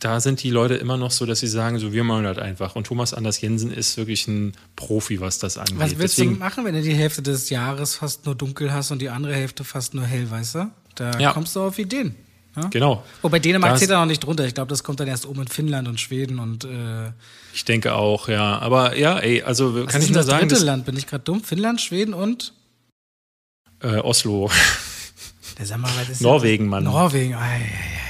da sind die Leute immer noch so, dass sie sagen, so wir machen das einfach. Und Thomas Anders Jensen ist wirklich ein Profi, was das angeht. Was willst Deswegen, du machen, wenn du die Hälfte des Jahres fast nur dunkel hast und die andere Hälfte fast nur hell, weißt du? Da Ja. kommst du auf Ideen. Ja? Genau. Wobei Dänemark Das- zählt da noch nicht drunter. Ich glaube, das kommt dann erst oben in Finnland und Schweden und äh, Ich denke auch, ja. Aber ja, ey, also was kann ist ich nur das sagen, dritte Land? Bin ich gerade dumm? Finnland, Schweden und äh, Oslo, ja, sag mal, was ist Norwegen, Mann. Norwegen, ei, ei, ei.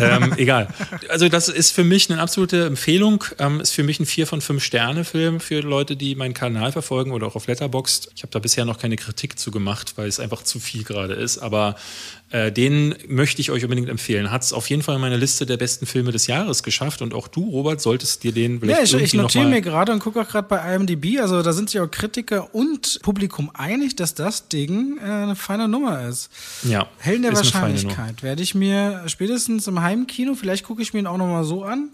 Ähm, egal. Also das ist für mich eine absolute Empfehlung. Ähm, ist für mich ein 4 von 5 Sterne Film für Leute, die meinen Kanal verfolgen oder auch auf Letterboxd. Ich habe da bisher noch keine Kritik zu gemacht, weil es einfach zu viel gerade ist. Aber äh, den möchte ich euch unbedingt empfehlen. Hat es auf jeden Fall in meine Liste der besten Filme des Jahres geschafft. Und auch du, Robert, solltest dir den vielleicht Ja, ich, ich notiere mir gerade und gucke auch gerade bei IMDb, also da sind sich auch Kritiker und Publikum einig, dass das Ding äh, eine feine Nummer ist. Ja, Helden der Wahrscheinlichkeit werde ich mir spätestens im Heimkino, vielleicht gucke ich mir ihn auch nochmal so an.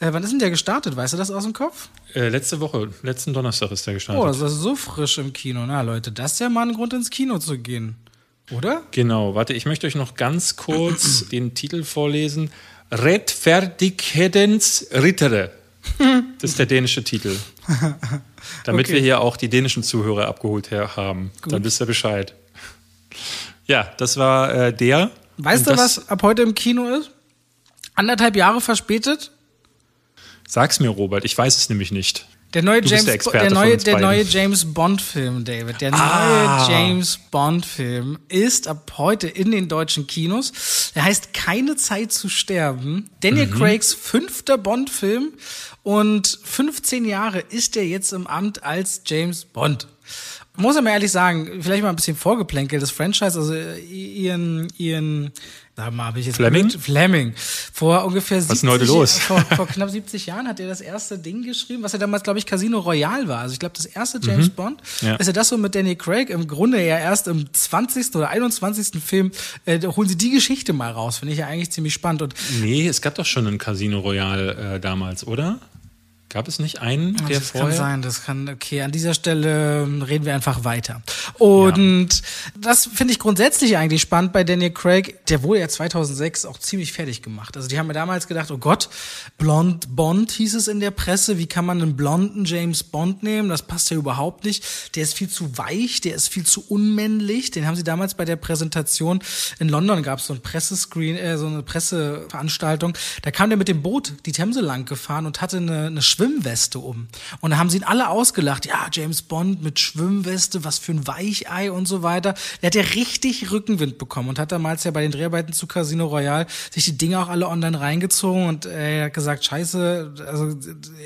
Äh, wann ist denn der gestartet? Weißt du das aus dem Kopf? Äh, letzte Woche, letzten Donnerstag ist der gestartet. Oh, das ist so frisch im Kino. Na Leute, das ist ja mal ein Grund ins Kino zu gehen. Oder? Genau, warte, ich möchte euch noch ganz kurz den Titel vorlesen. Rettferdighetens Rittere. Das ist der dänische Titel. Damit Okay. wir hier auch die dänischen Zuhörer abgeholt haben. Dann wisst ihr Bescheid. Ja, das war äh, der. Weißt Und du, was ab heute im Kino ist? Anderthalb Jahre verspätet? Sag's mir, Robert, ich weiß es nämlich nicht. Der neue Du James, der der neue, der beiden. neue James Bond Film, David. Der Ah. neue James Bond Film ist ab heute in den deutschen Kinos. Der heißt Keine Zeit zu sterben. Daniel Mhm. Craigs fünfter Bond Film und 15 Jahre ist er jetzt im Amt als James Bond. Muss ich mal ehrlich sagen, vielleicht mal ein bisschen vorgeplänkelt, das Franchise, also ihren, ihren, da mal habe ich jetzt Fleming? Fleming. Vor ungefähr Was ist denn heute los? Vor, vor knapp 70 Jahren hat er das erste Ding geschrieben, was ja damals, glaube ich, Casino Royale war. Also ich glaube, das erste James Mhm. Bond. Ja. Ist ja das so mit Danny Craig im Grunde ja erst im 20. oder 21. Film, äh, holen sie die Geschichte mal raus. Finde ich ja eigentlich ziemlich spannend. Und Nee, es gab doch schon ein Casino Royale äh, damals, oder? Gab es nicht einen, der das vorher? kann sein, das kann, okay, an dieser Stelle ähm, reden wir einfach weiter. Und das finde ich grundsätzlich eigentlich spannend bei Daniel Craig. Der wurde ja 2006 auch ziemlich fertig gemacht. Also die haben mir damals gedacht, oh Gott, Blond Bond hieß es in der Presse. Wie kann man einen blonden James Bond nehmen? Das passt ja überhaupt nicht. Der ist viel zu weich, der ist viel zu unmännlich. Den haben sie damals bei der Präsentation in London gab es so ein Pressescreen, äh, so eine Presseveranstaltung. Da kam der mit dem Boot die Themse lang gefahren und hatte eine, eine Schwimmweste um. Und da haben sie ihn alle ausgelacht. Ja, James Bond mit Schwimmweste, was für ein Weichei und so weiter. Der hat ja richtig Rückenwind bekommen und hat damals ja bei den Dreharbeiten zu Casino Royale sich die Dinge auch alle online reingezogen und äh, er hat gesagt, scheiße, also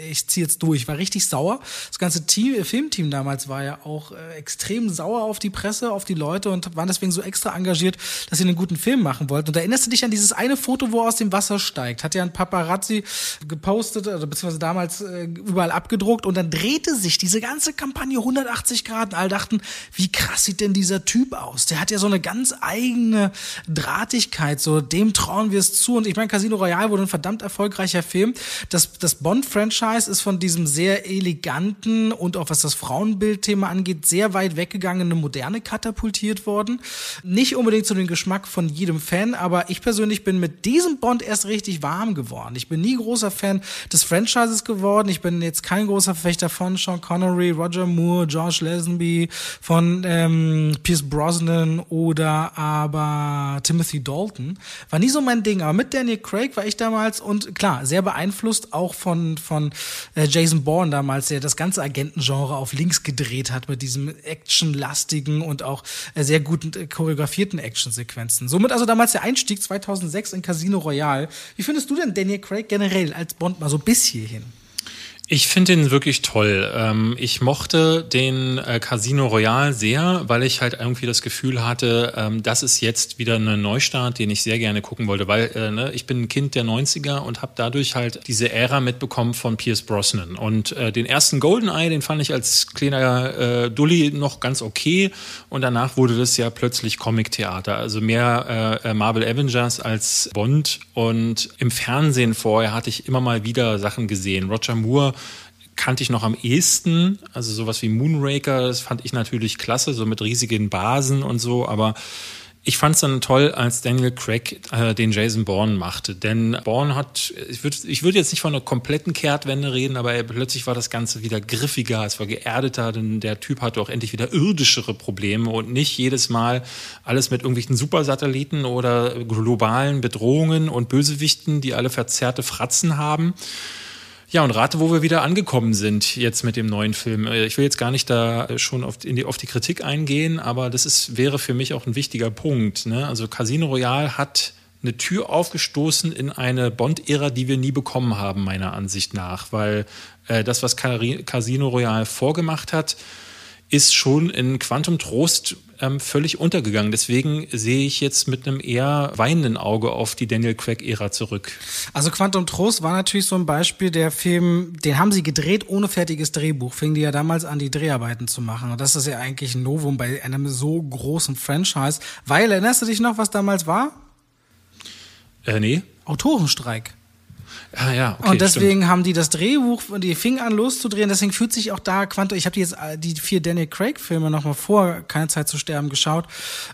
ich ziehe jetzt durch. War richtig sauer. Das ganze Team, Filmteam damals war ja auch äh, extrem sauer auf die Presse, auf die Leute und waren deswegen so extra engagiert, dass sie einen guten Film machen wollten. Und erinnerst du dich an dieses eine Foto, wo er aus dem Wasser steigt? Hat ja ein Paparazzi gepostet, oder beziehungsweise damals äh, überall abgedruckt und dann drehte sich diese ganze Kampagne 180 Grad und alle dachten, wie krass sieht denn dieser Typ aus? Der hat ja so eine ganz eigene Drahtigkeit, so dem trauen wir es zu. Und ich meine, Casino Royale wurde ein verdammt erfolgreicher Film. Das, das Bond-Franchise ist von diesem sehr eleganten und auch was das Frauenbildthema angeht, sehr weit weggegangen in eine Moderne katapultiert worden. Nicht unbedingt zu dem Geschmack von jedem Fan, aber ich persönlich bin mit diesem Bond erst richtig warm geworden. Ich bin nie großer Fan des Franchises geworden. Ich bin jetzt kein großer Verfechter von Sean Connery, Roger Moore, George Lazenby, von ähm, Pierce Brosnan oder aber Timothy Dalton. War nie so mein Ding, aber mit Daniel Craig war ich damals und klar, sehr beeinflusst auch von, von äh, Jason Bourne damals, der das ganze Agentengenre auf links gedreht hat mit diesem actionlastigen und auch äh, sehr guten äh, choreografierten Actionsequenzen. Somit also damals der Einstieg 2006 in Casino Royale. Wie findest du denn Daniel Craig generell als Bond mal so bis hierhin? Ich finde den wirklich toll. Ähm, ich mochte den äh, Casino Royale sehr, weil ich halt irgendwie das Gefühl hatte, ähm, das ist jetzt wieder ein Neustart, den ich sehr gerne gucken wollte, weil äh, ne, ich bin ein Kind der 90er und habe dadurch halt diese Ära mitbekommen von Pierce Brosnan. Und äh, den ersten Goldeneye, den fand ich als kleiner äh, Dulli noch ganz okay und danach wurde das ja plötzlich Comic-Theater, also mehr äh, Marvel Avengers als Bond und im Fernsehen vorher hatte ich immer mal wieder Sachen gesehen. Roger Moore kannte ich noch am ehesten, also sowas wie Moonraker, das fand ich natürlich klasse, so mit riesigen Basen und so, aber ich fand es dann toll, als Daniel Craig äh, den Jason Bourne machte. Denn Bourne hat, ich würde ich würd jetzt nicht von einer kompletten Kehrtwende reden, aber er, plötzlich war das Ganze wieder griffiger, es war geerdeter, denn der Typ hatte auch endlich wieder irdischere Probleme und nicht jedes Mal alles mit irgendwelchen Supersatelliten oder globalen Bedrohungen und Bösewichten, die alle verzerrte Fratzen haben. Ja, und rate, wo wir wieder angekommen sind jetzt mit dem neuen Film. Äh, Ich will jetzt gar nicht da schon auf die, auf die Kritik eingehen, aber das ist, wäre für mich auch ein wichtiger Punkt. Ne? Also Casino Royale hat eine Tür aufgestoßen in eine Bond-Ära, die wir nie bekommen haben, meiner Ansicht nach. Weil äh, das, was Casino Royale vorgemacht hat, ist schon in Quantum Trost ähm, völlig untergegangen. Deswegen sehe ich jetzt mit einem eher weinenden Auge auf die Daniel Craig-Ära zurück. Also Quantum Trost war natürlich so ein Beispiel, der Film, den haben sie gedreht ohne fertiges Drehbuch. Fingen die ja damals an, die Dreharbeiten zu machen. Und das ist ja eigentlich ein Novum bei einem so großen Franchise. Weil, erinnerst du dich noch, was damals war? Äh, nee? Autorenstreik. Ah ja, okay, und deswegen stimmt. haben die das Drehbuch, die fingen an loszudrehen, deswegen fühlt sich auch da Quantum, ich habe die jetzt äh, die vier Daniel Craig Filme nochmal vor Keine Zeit zu sterben geschaut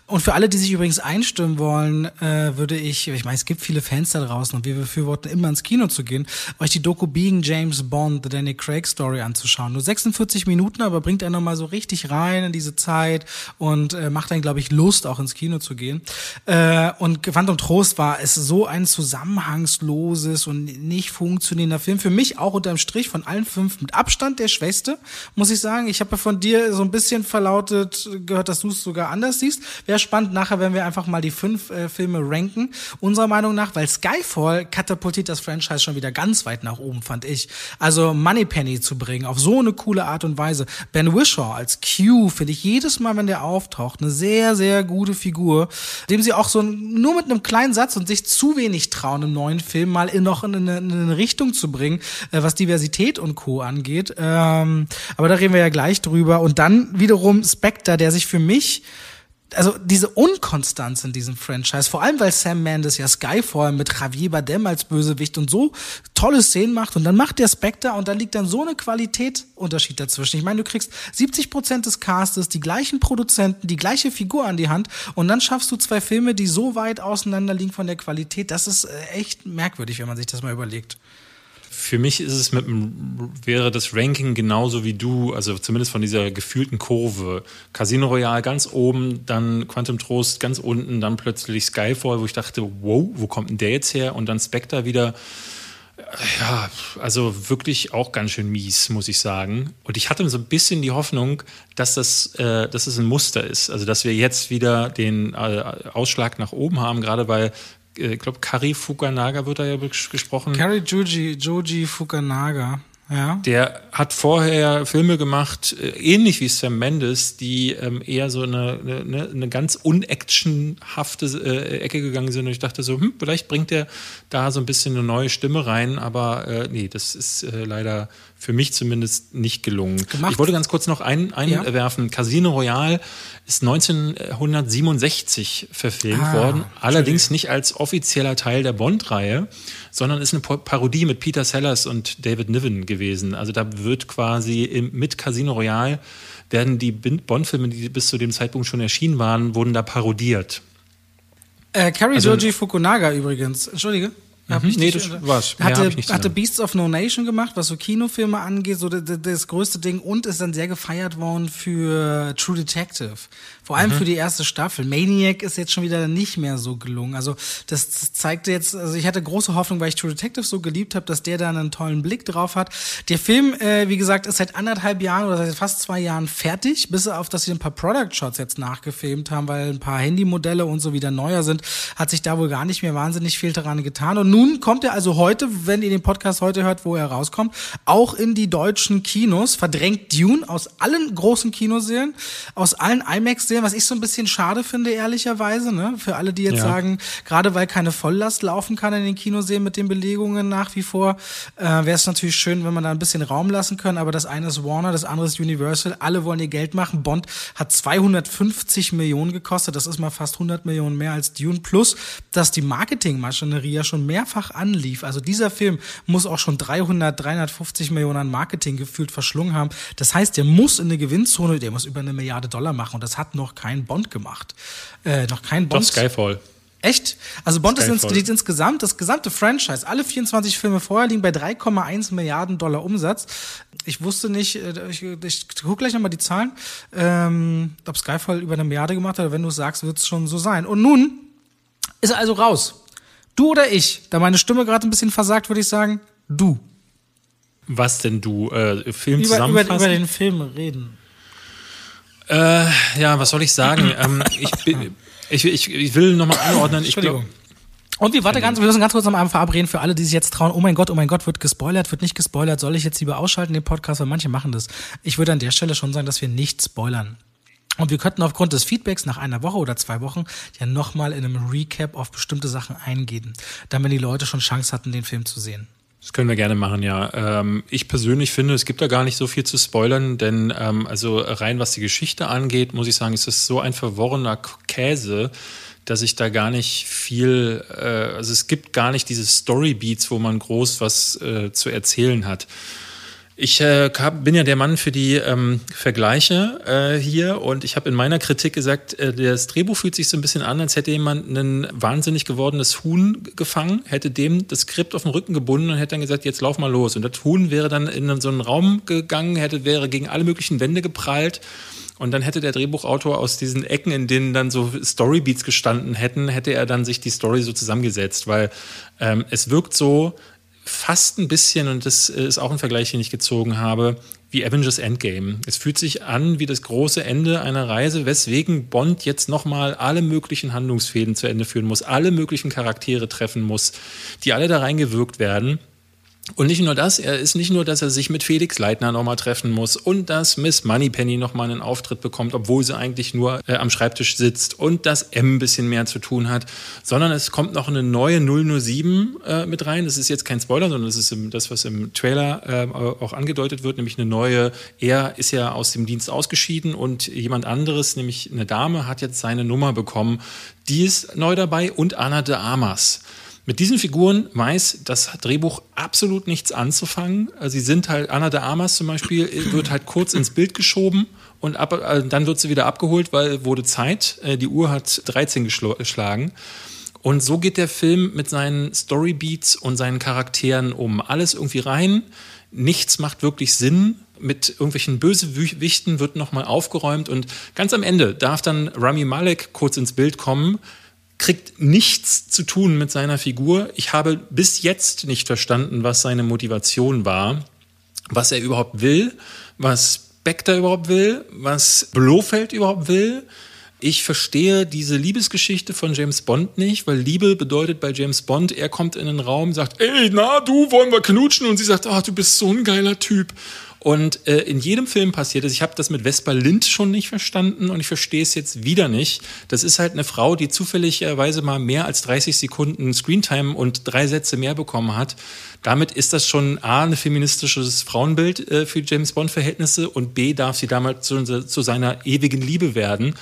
und für alle, die sich übrigens einstimmen wollen, äh, würde ich, ich meine, es gibt viele Fans da draußen und wir befürworten immer ins Kino zu gehen, euch die Doku Being James Bond, The Daniel Craig Story anzuschauen. Nur 46 Minuten, aber bringt er nochmal so richtig rein in diese Zeit und äh, macht dann, glaube ich, Lust, auch ins Kino zu gehen. Äh, und Quantum Trost war es so ein zusammenhangsloses und nicht funktionierender Film. Für mich auch unterm Strich von allen fünf mit Abstand der schwächste, muss ich sagen. Ich habe von dir so ein bisschen verlautet gehört, dass du es sogar anders siehst. Wäre spannend, nachher wenn wir einfach mal die fünf äh, Filme ranken. Unserer Meinung nach, weil Skyfall katapultiert das Franchise schon wieder ganz weit nach oben, fand ich. Also Moneypenny zu bringen, auf so eine coole Art und Weise. Ben Wishaw als Q finde ich jedes Mal, wenn der auftaucht, eine sehr, sehr gute Figur, dem sie auch so nur mit einem kleinen Satz und sich zu wenig trauen, im neuen Film mal in noch in eine, in eine Richtung zu bringen, äh, was Diversität und Co. angeht. Ähm, aber da reden wir ja gleich drüber. Und dann wiederum Spectre, der sich für mich also diese Unkonstanz in diesem Franchise, vor allem weil Sam Mendes ja Skyfall mit Javier Bardem als Bösewicht und so tolle Szenen macht und dann macht der Spectre und da liegt dann so eine Qualitätsunterschied dazwischen. Ich meine, du kriegst 70 Prozent des Castes, die gleichen Produzenten, die gleiche Figur an die Hand und dann schaffst du zwei Filme, die so weit auseinander liegen von der Qualität. Das ist äh, echt merkwürdig, wenn man sich das mal überlegt für mich ist es mit wäre das Ranking genauso wie du, also zumindest von dieser gefühlten Kurve. Casino Royale ganz oben, dann Quantum Trost ganz unten, dann plötzlich Skyfall, wo ich dachte, wow, wo kommt denn der jetzt her? Und dann Spectre wieder. Ja, also wirklich auch ganz schön mies, muss ich sagen. Und ich hatte so ein bisschen die Hoffnung, dass das, äh, dass es ein Muster ist. Also, dass wir jetzt wieder den äh, Ausschlag nach oben haben, gerade weil ich glaube, Kari Fukanaga wird da ja gesprochen. Kari Joji, Joji Fukanaga. Ja. Der hat vorher Filme gemacht, äh, ähnlich wie Sam Mendes, die ähm, eher so eine, eine, eine ganz unactionhafte äh, Ecke gegangen sind. Und ich dachte so, hm, vielleicht bringt er da so ein bisschen eine neue Stimme rein, aber äh, nee, das ist äh, leider für mich zumindest nicht gelungen. Gemacht. Ich wollte ganz kurz noch ein, einwerfen. Ja. Casino Royale ist 1967 verfilmt ah, worden, allerdings nicht als offizieller Teil der Bond-Reihe, sondern ist eine Parodie mit Peter Sellers und David Niven gewesen. Also da wird quasi mit Casino Royale werden die Bond-Filme, die bis zu dem Zeitpunkt schon erschienen waren, wurden da parodiert. Äh, Carrie also, Fukunaga übrigens. Entschuldige. Hab mhm. ich nee, das war's. Hatte, hatte Beasts of No Nation gemacht, was so Kinofilme angeht, so das, das, größte Ding und ist dann sehr gefeiert worden für True Detective. Vor allem mhm. für die erste Staffel. Maniac ist jetzt schon wieder nicht mehr so gelungen. Also das, das zeigte jetzt, also ich hatte große Hoffnung, weil ich True Detective so geliebt habe, dass der da einen tollen Blick drauf hat. Der Film, äh, wie gesagt, ist seit anderthalb Jahren oder seit fast zwei Jahren fertig, bis auf, dass sie ein paar Product Shots jetzt nachgefilmt haben, weil ein paar Handymodelle und so wieder neuer sind, hat sich da wohl gar nicht mehr wahnsinnig viel daran getan. Und nun kommt er also heute, wenn ihr den Podcast heute hört, wo er rauskommt, auch in die deutschen Kinos, verdrängt Dune aus allen großen Kinosälen, aus allen sehen, was ich so ein bisschen schade finde, ehrlicherweise. Ne? Für alle, die jetzt ja. sagen, gerade weil keine Volllast laufen kann in den Kinoseen mit den Belegungen nach wie vor, äh, wäre es natürlich schön, wenn man da ein bisschen Raum lassen können. Aber das eine ist Warner, das andere ist Universal. Alle wollen ihr Geld machen. Bond hat 250 Millionen gekostet. Das ist mal fast 100 Millionen mehr als Dune. Plus, dass die Marketingmaschinerie ja schon mehrfach anlief. Also dieser Film muss auch schon 300, 350 Millionen an Marketing gefühlt verschlungen haben. Das heißt, der muss in eine Gewinnzone, der muss über eine Milliarde Dollar machen. Und das hat noch kein Bond gemacht. Äh, noch kein Bond. Doch, Skyfall. Echt? Also Bond ist ins, insgesamt, das gesamte Franchise, alle 24 Filme vorher liegen bei 3,1 Milliarden Dollar Umsatz. Ich wusste nicht, äh, ich, ich gucke gleich nochmal die Zahlen, ähm, ob Skyfall über eine Milliarde gemacht hat, wenn du es sagst, wird es schon so sein. Und nun ist er also raus. Du oder ich? Da meine Stimme gerade ein bisschen versagt, würde ich sagen, du. Was denn du? Äh, Film über, zusammenfassen? Über, über den Film reden. Äh, ja, was soll ich sagen? ähm, ich, ich, ich, ich will nochmal anordnen. Ich glaube. Und wir warte ganz, wir müssen ganz kurz am Abend verabreden für alle, die sich jetzt trauen. Oh mein Gott, oh mein Gott, wird gespoilert, wird nicht gespoilert. Soll ich jetzt lieber ausschalten den Podcast, weil manche machen das. Ich würde an der Stelle schon sagen, dass wir nicht spoilern. Und wir könnten aufgrund des Feedbacks nach einer Woche oder zwei Wochen ja nochmal in einem Recap auf bestimmte Sachen eingehen, damit die Leute schon Chance hatten, den Film zu sehen. Das können wir gerne machen, ja. Ähm, ich persönlich finde, es gibt da gar nicht so viel zu spoilern, denn ähm, also rein was die Geschichte angeht, muss ich sagen, ist es so ein verworrener Käse, dass ich da gar nicht viel, äh, also es gibt gar nicht diese Storybeats, wo man groß was äh, zu erzählen hat. Ich äh, bin ja der Mann für die ähm, Vergleiche äh, hier und ich habe in meiner Kritik gesagt, äh, das Drehbuch fühlt sich so ein bisschen an, als hätte jemand ein wahnsinnig gewordenes Huhn gefangen, hätte dem das Skript auf den Rücken gebunden und hätte dann gesagt, jetzt lauf mal los. Und das Huhn wäre dann in so einen Raum gegangen, hätte wäre gegen alle möglichen Wände geprallt. Und dann hätte der Drehbuchautor aus diesen Ecken, in denen dann so Storybeats gestanden hätten, hätte er dann sich die Story so zusammengesetzt, weil ähm, es wirkt so, fast ein bisschen, und das ist auch ein Vergleich, den ich gezogen habe, wie Avengers Endgame. Es fühlt sich an wie das große Ende einer Reise, weswegen Bond jetzt nochmal alle möglichen Handlungsfäden zu Ende führen muss, alle möglichen Charaktere treffen muss, die alle da reingewirkt werden. Und nicht nur das, er ist nicht nur, dass er sich mit Felix Leitner nochmal treffen muss und dass Miss Moneypenny nochmal einen Auftritt bekommt, obwohl sie eigentlich nur äh, am Schreibtisch sitzt und dass M ein bisschen mehr zu tun hat, sondern es kommt noch eine neue 007 äh, mit rein. Das ist jetzt kein Spoiler, sondern das ist im, das, was im Trailer äh, auch angedeutet wird, nämlich eine neue, er ist ja aus dem Dienst ausgeschieden und jemand anderes, nämlich eine Dame, hat jetzt seine Nummer bekommen. Die ist neu dabei und Anna de Amas. Mit diesen Figuren weiß das Drehbuch absolut nichts anzufangen. Also sie sind halt, Anna de Armas zum Beispiel, wird halt kurz ins Bild geschoben und ab, äh, dann wird sie wieder abgeholt, weil wurde Zeit. Äh, die Uhr hat 13 geschlagen. Und so geht der Film mit seinen Storybeats und seinen Charakteren um. Alles irgendwie rein. Nichts macht wirklich Sinn. Mit irgendwelchen Bösewichten wird nochmal aufgeräumt und ganz am Ende darf dann Rami Malek kurz ins Bild kommen kriegt nichts zu tun mit seiner Figur. Ich habe bis jetzt nicht verstanden, was seine Motivation war, was er überhaupt will, was Spectre überhaupt will, was Blofeld überhaupt will. Ich verstehe diese Liebesgeschichte von James Bond nicht, weil Liebe bedeutet bei James Bond, er kommt in den Raum, sagt, ey, na, du, wollen wir knutschen? Und sie sagt, oh, du bist so ein geiler Typ. Und äh, in jedem Film passiert es. Ich habe das mit Vespa Lind schon nicht verstanden und ich verstehe es jetzt wieder nicht. Das ist halt eine Frau, die zufälligerweise mal mehr als 30 Sekunden Screentime und drei Sätze mehr bekommen hat. Damit ist das schon A, ein feministisches Frauenbild äh, für James Bond-Verhältnisse und B, darf sie damals zu, zu seiner ewigen Liebe werden.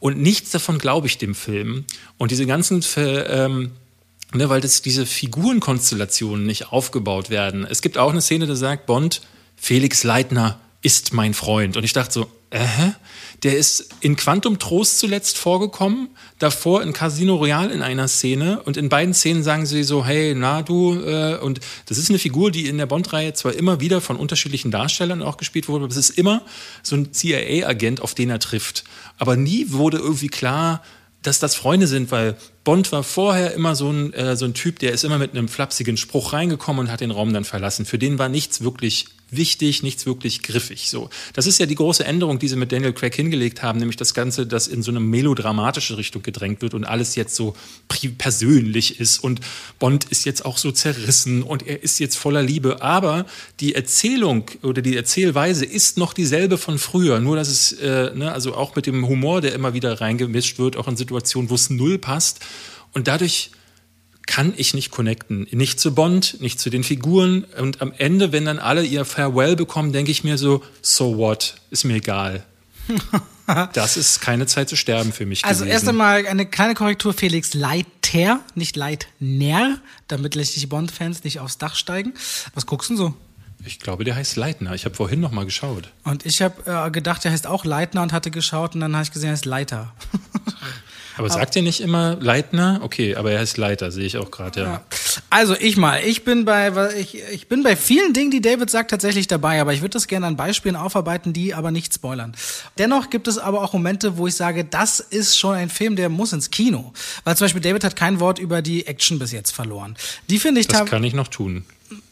Und nichts davon glaube ich dem Film. Und diese ganzen ähm, Ne, weil das, diese Figurenkonstellationen nicht aufgebaut werden. Es gibt auch eine Szene, da sagt Bond, Felix Leitner ist mein Freund. Und ich dachte so, äh, der ist in Quantum Trost zuletzt vorgekommen, davor in Casino Royale in einer Szene und in beiden Szenen sagen sie so, hey, na du, äh, und das ist eine Figur, die in der Bond-Reihe zwar immer wieder von unterschiedlichen Darstellern auch gespielt wurde, aber es ist immer so ein CIA-Agent, auf den er trifft. Aber nie wurde irgendwie klar, dass das Freunde sind, weil Bond war vorher immer so ein, äh, so ein Typ, der ist immer mit einem flapsigen Spruch reingekommen und hat den Raum dann verlassen. Für den war nichts wirklich wichtig, nichts wirklich griffig. So, das ist ja die große Änderung, die sie mit Daniel Craig hingelegt haben, nämlich das Ganze, das in so eine melodramatische Richtung gedrängt wird und alles jetzt so persönlich ist und Bond ist jetzt auch so zerrissen und er ist jetzt voller Liebe. Aber die Erzählung oder die Erzählweise ist noch dieselbe von früher, nur dass es, äh, ne, also auch mit dem Humor, der immer wieder reingemischt wird, auch in Situationen, wo es null passt und dadurch kann ich nicht connecten. Nicht zu Bond, nicht zu den Figuren. Und am Ende, wenn dann alle ihr Farewell bekommen, denke ich mir so, so what? Ist mir egal. das ist keine Zeit zu sterben für mich. Also gewesen. erst einmal eine kleine Korrektur, Felix Leiter, nicht Leitner, damit die Bond-Fans nicht aufs Dach steigen. Was guckst du denn so? Ich glaube, der heißt Leitner. Ich habe vorhin noch mal geschaut. Und ich habe äh, gedacht, der heißt auch Leitner und hatte geschaut und dann habe ich gesehen, er ist Leiter. Aber sagt ihr nicht immer Leitner? Okay, aber er heißt Leiter, sehe ich auch gerade, ja. ja. Also ich mal, ich bin bei ich, ich bin bei vielen Dingen, die David sagt, tatsächlich dabei, aber ich würde das gerne an Beispielen aufarbeiten, die aber nicht spoilern. Dennoch gibt es aber auch Momente, wo ich sage, das ist schon ein Film, der muss ins Kino. Weil zum Beispiel David hat kein Wort über die Action bis jetzt verloren. Die finde ich Das kann ich noch tun.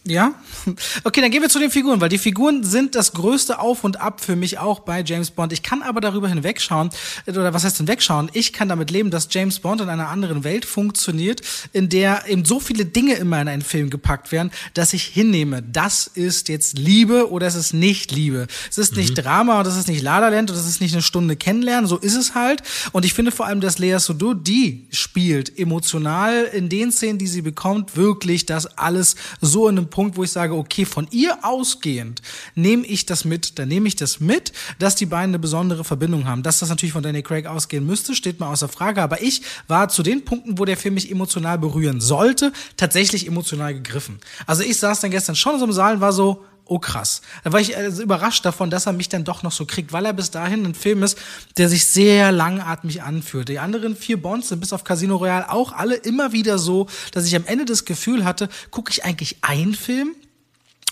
Ja? Okay, dann gehen wir zu den Figuren, weil die Figuren sind das größte Auf und Ab für mich auch bei James Bond. Ich kann aber darüber hinwegschauen, oder was heißt hinwegschauen? Ich kann damit leben, dass James Bond in einer anderen Welt funktioniert, in der eben so viele Dinge immer in einen Film gepackt werden, dass ich hinnehme, das ist jetzt Liebe oder es ist nicht Liebe. Es ist mhm. nicht Drama und es ist nicht La La Land und es ist nicht eine Stunde kennenlernen, so ist es halt. Und ich finde vor allem, dass Lea Seydoux, die spielt emotional in den Szenen, die sie bekommt, wirklich das alles so in einem Punkt, wo ich sage, okay, von ihr ausgehend nehme ich das mit, dann nehme ich das mit, dass die beiden eine besondere Verbindung haben. Dass das natürlich von Danny Craig ausgehen müsste, steht mal außer Frage. Aber ich war zu den Punkten, wo der Film mich emotional berühren sollte, tatsächlich emotional gegriffen. Also ich saß dann gestern schon so im Saal und war so, oh krass. Da war ich also überrascht davon, dass er mich dann doch noch so kriegt, weil er bis dahin ein Film ist, der sich sehr langatmig anfühlt. Die anderen vier Bonds sind bis auf Casino Royale auch alle immer wieder so, dass ich am Ende das Gefühl hatte, gucke ich eigentlich einen Film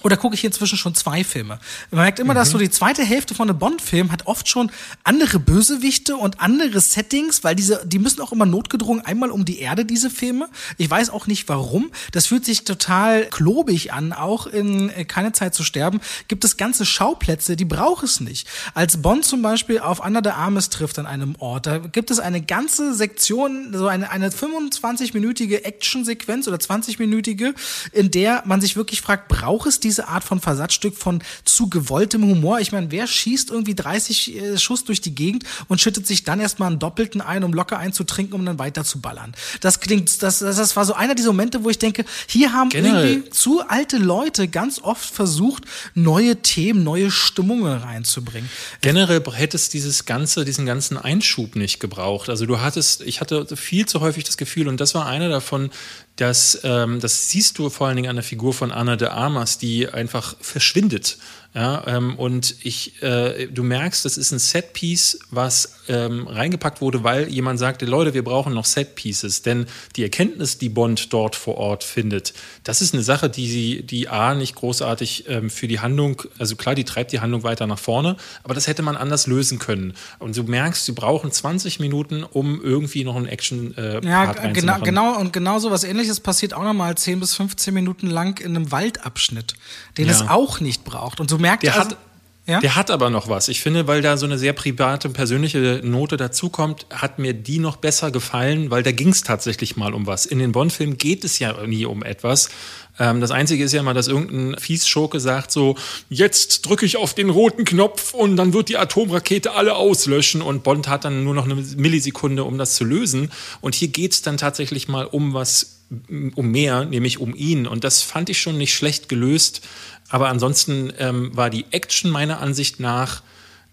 oder gucke ich inzwischen schon zwei Filme? Man merkt immer, mhm. dass so die zweite Hälfte von einem Bond-Film hat oft schon andere Bösewichte und andere Settings, weil diese, die müssen auch immer notgedrungen einmal um die Erde, diese Filme. Ich weiß auch nicht warum. Das fühlt sich total klobig an. Auch in äh, Keine Zeit zu sterben gibt es ganze Schauplätze, die braucht es nicht. Als Bond zum Beispiel auf Anna de Armes trifft an einem Ort, da gibt es eine ganze Sektion, so eine, eine 25-minütige Actionsequenz oder 20-minütige, in der man sich wirklich fragt, braucht es diese Art von Versatzstück von zu gewolltem Humor. Ich meine, wer schießt irgendwie 30 äh, Schuss durch die Gegend und schüttet sich dann erstmal einen Doppelten ein, um locker einzutrinken, um dann weiter zu ballern? Das klingt, das, das, das war so einer dieser Momente, wo ich denke, hier haben Generell. irgendwie zu alte Leute ganz oft versucht, neue Themen, neue Stimmungen reinzubringen. Generell hätte es dieses ganze, diesen ganzen Einschub nicht gebraucht. Also du hattest, ich hatte viel zu häufig das Gefühl, und das war einer davon, dass ähm, das siehst du vor allen Dingen an der Figur von Anna de Armas, die einfach verschwindet. Ja, ähm, und ich, äh, du merkst, das ist ein Setpiece, was ähm, reingepackt wurde, weil jemand sagte, Leute, wir brauchen noch Setpieces. Denn die Erkenntnis, die Bond dort vor Ort findet, das ist eine Sache, die sie, die A, nicht großartig ähm, für die Handlung, also klar, die treibt die Handlung weiter nach vorne, aber das hätte man anders lösen können. Und du merkst, sie brauchen 20 Minuten, um irgendwie noch einen Action äh, Ja, genau, genau, und genau so was ähnliches passiert auch nochmal 10 bis 15 Minuten lang in einem Waldabschnitt, den ja. es auch nicht braucht. Und so merkt der also, hat, ja? Der hat aber noch was. Ich finde, weil da so eine sehr private, persönliche Note dazukommt, hat mir die noch besser gefallen, weil da ging es tatsächlich mal um was. In den Bond-Filmen geht es ja nie um etwas. Ähm, das Einzige ist ja mal, dass irgendein Fiesschurke sagt so, jetzt drücke ich auf den roten Knopf und dann wird die Atomrakete alle auslöschen und Bond hat dann nur noch eine Millisekunde, um das zu lösen. Und hier geht es dann tatsächlich mal um was um mehr, nämlich um ihn. Und das fand ich schon nicht schlecht gelöst. Aber ansonsten ähm, war die Action meiner Ansicht nach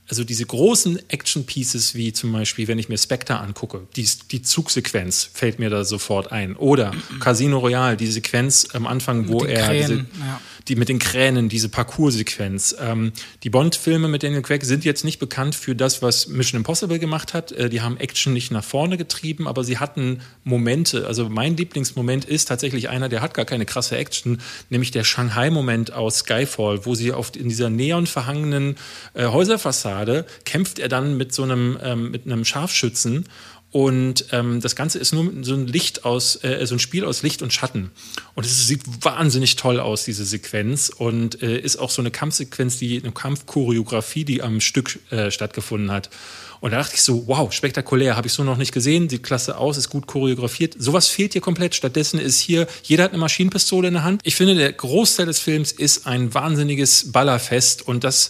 also diese großen Action-Pieces, wie zum Beispiel, wenn ich mir Spectre angucke, die, die Zugsequenz fällt mir da sofort ein. Oder Casino Royale, die Sequenz am Anfang, wo er Krähen, diese, ja. Die mit den Kränen, diese Parcours-Sequenz. Ähm, die Bond-Filme mit Daniel Craig sind jetzt nicht bekannt für das, was Mission Impossible gemacht hat. Äh, die haben Action nicht nach vorne getrieben, aber sie hatten Momente. Also mein Lieblingsmoment ist tatsächlich einer, der hat gar keine krasse Action, nämlich der Shanghai-Moment aus Skyfall, wo sie auf, in dieser neonverhangenen äh, Häuserfassade Fassade kämpft er dann mit so einem, ähm, mit einem Scharfschützen und ähm, das Ganze ist nur so ein Licht aus, äh, so ein Spiel aus Licht und Schatten. Und es sieht wahnsinnig toll aus, diese Sequenz. Und äh, ist auch so eine Kampfsequenz, die eine Kampfchoreografie, die am Stück äh, stattgefunden hat. Und da dachte ich so, wow, spektakulär, habe ich so noch nicht gesehen, sieht klasse aus, ist gut choreografiert. Sowas fehlt hier komplett. Stattdessen ist hier, jeder hat eine Maschinenpistole in der Hand. Ich finde, der Großteil des Films ist ein wahnsinniges Ballerfest und das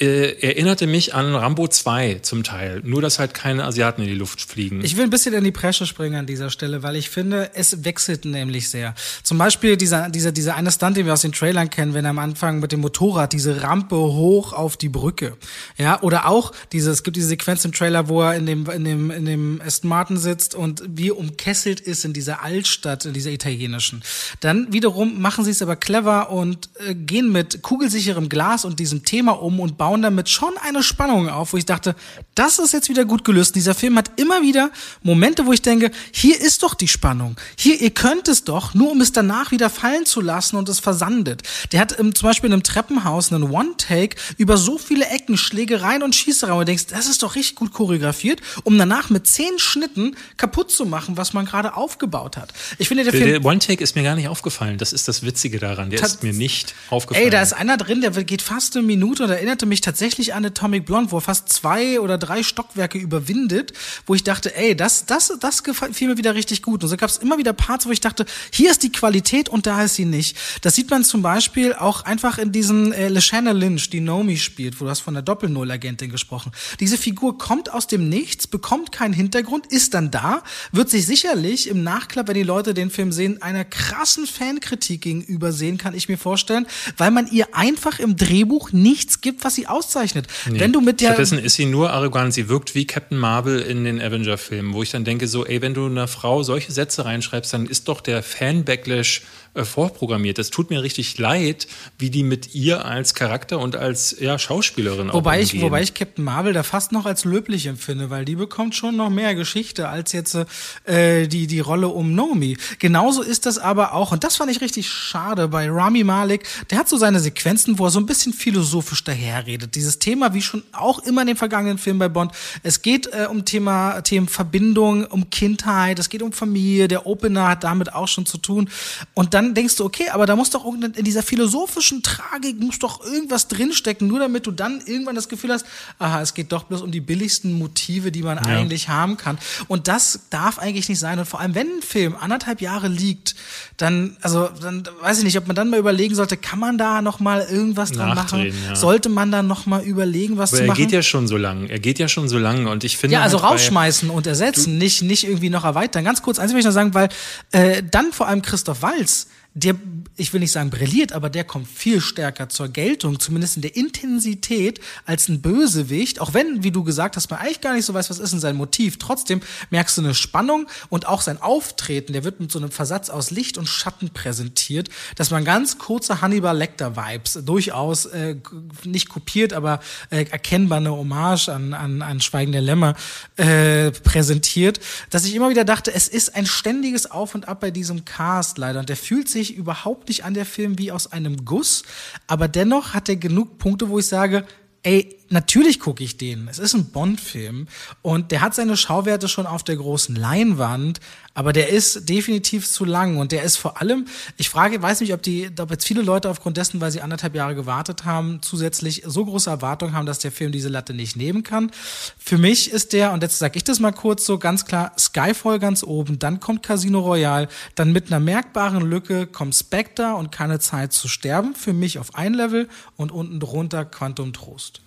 äh, erinnerte mich an Rambo 2 zum Teil. Nur, dass halt keine Asiaten in die Luft fliegen. Ich will ein bisschen in die Presche springen an dieser Stelle, weil ich finde, es wechselt nämlich sehr. Zum Beispiel dieser, dieser, dieser eine Stunt, den wir aus den Trailern kennen, wenn er am Anfang mit dem Motorrad diese Rampe hoch auf die Brücke. Ja, oder auch diese, es gibt diese Sequenz im Trailer, wo er in dem, in dem, in dem Aston Martin sitzt und wie umkesselt ist in dieser Altstadt, in dieser italienischen. Dann wiederum machen sie es aber clever und äh, gehen mit kugelsicherem Glas und diesem Thema um und bauen damit schon eine Spannung auf, wo ich dachte, das ist jetzt wieder gut gelöst. Dieser Film hat immer wieder Momente, wo ich denke, hier ist doch die Spannung. Hier, ihr könnt es doch, nur um es danach wieder fallen zu lassen und es versandet. Der hat ähm, zum Beispiel in einem Treppenhaus einen One-Take über so viele Ecken, Schlägereien und Schießereien. Und du denkst, das ist doch richtig gut choreografiert, um danach mit zehn Schnitten kaputt zu machen, was man gerade aufgebaut hat. Ich finde, der, der Film. Der One-Take ist mir gar nicht aufgefallen. Das ist das Witzige daran. Der ist mir nicht aufgefallen. Ey, da ist einer drin, der geht fast eine Minute und erinnerte mich mich tatsächlich an Atomic Blonde, wo er fast zwei oder drei Stockwerke überwindet, wo ich dachte, ey, das, das, das gefiel mir wieder richtig gut. Und so gab es immer wieder Parts, wo ich dachte, hier ist die Qualität und da ist sie nicht. Das sieht man zum Beispiel auch einfach in diesem äh, Lashana Lynch, die Nomi spielt, wo du hast von der Doppel-Null-Agentin gesprochen. Diese Figur kommt aus dem Nichts, bekommt keinen Hintergrund, ist dann da, wird sich sicherlich im Nachklapp, wenn die Leute den Film sehen, einer krassen Fankritik gegenüber sehen, kann ich mir vorstellen, weil man ihr einfach im Drehbuch nichts gibt, was sie auszeichnet. Nee. Wenn du mit der Stattdessen ist sie nur arrogant. Sie wirkt wie Captain Marvel in den Avenger-Filmen, wo ich dann denke so, ey, wenn du einer Frau solche Sätze reinschreibst, dann ist doch der Fan-Backlash äh, vorprogrammiert. Das tut mir richtig leid, wie die mit ihr als Charakter und als ja, Schauspielerin wobei auch ich, Wobei ich Captain Marvel da fast noch als löblich empfinde, weil die bekommt schon noch mehr Geschichte als jetzt äh, die, die Rolle um Nomi. Genauso ist das aber auch, und das fand ich richtig schade bei Rami Malek, der hat so seine Sequenzen, wo er so ein bisschen philosophisch daherredet. Dieses Thema, wie schon auch immer in den vergangenen Filmen bei Bond, es geht äh, um Thema, Themen Verbindung, um Kindheit, es geht um Familie, der Opener hat damit auch schon zu tun. Und dann denkst du, okay, aber da muss doch in dieser philosophischen Tragik muss doch irgendwas drinstecken, nur damit du dann irgendwann das Gefühl hast, aha, es geht doch bloß um die billigsten Motive, die man ja. eigentlich haben kann. Und das darf eigentlich nicht sein. Und vor allem, wenn ein Film anderthalb Jahre liegt, dann, also, dann weiß ich nicht, ob man dann mal überlegen sollte, kann man da noch mal irgendwas dran machen? Ja. Sollte man dann noch mal überlegen, was Aber zu machen? Er geht ja schon so lang. Er geht ja schon so lang. Und ich finde. Ja, also halt rausschmeißen und ersetzen, nicht, nicht irgendwie noch erweitern. Ganz kurz, eins will ich noch sagen, weil äh, dann vor allem Christoph Walz der, ich will nicht sagen brilliert, aber der kommt viel stärker zur Geltung, zumindest in der Intensität, als ein Bösewicht. Auch wenn, wie du gesagt hast, man eigentlich gar nicht so weiß, was ist denn sein Motiv. Trotzdem merkst du eine Spannung und auch sein Auftreten, der wird mit so einem Versatz aus Licht und Schatten präsentiert, dass man ganz kurze Hannibal Lecter-Vibes durchaus äh, nicht kopiert, aber äh, erkennbar eine Hommage an, an, an Schweigen der Lämmer äh, präsentiert, dass ich immer wieder dachte, es ist ein ständiges Auf und Ab bei diesem Cast leider und der fühlt sich sich überhaupt nicht an der Film wie aus einem Guss, aber dennoch hat er genug Punkte, wo ich sage, ey, natürlich gucke ich den. Es ist ein Bond-Film und der hat seine Schauwerte schon auf der großen Leinwand, aber der ist definitiv zu lang und der ist vor allem, ich frage, weiß nicht, ob die, ob jetzt viele Leute aufgrund dessen, weil sie anderthalb Jahre gewartet haben, zusätzlich so große Erwartungen haben, dass der Film diese Latte nicht nehmen kann. Für mich ist der, und jetzt sage ich das mal kurz so ganz klar, Skyfall ganz oben, dann kommt Casino Royale, dann mit einer merkbaren Lücke kommt Spectre und keine Zeit zu sterben, für mich auf ein Level und unten drunter Quantum Trost.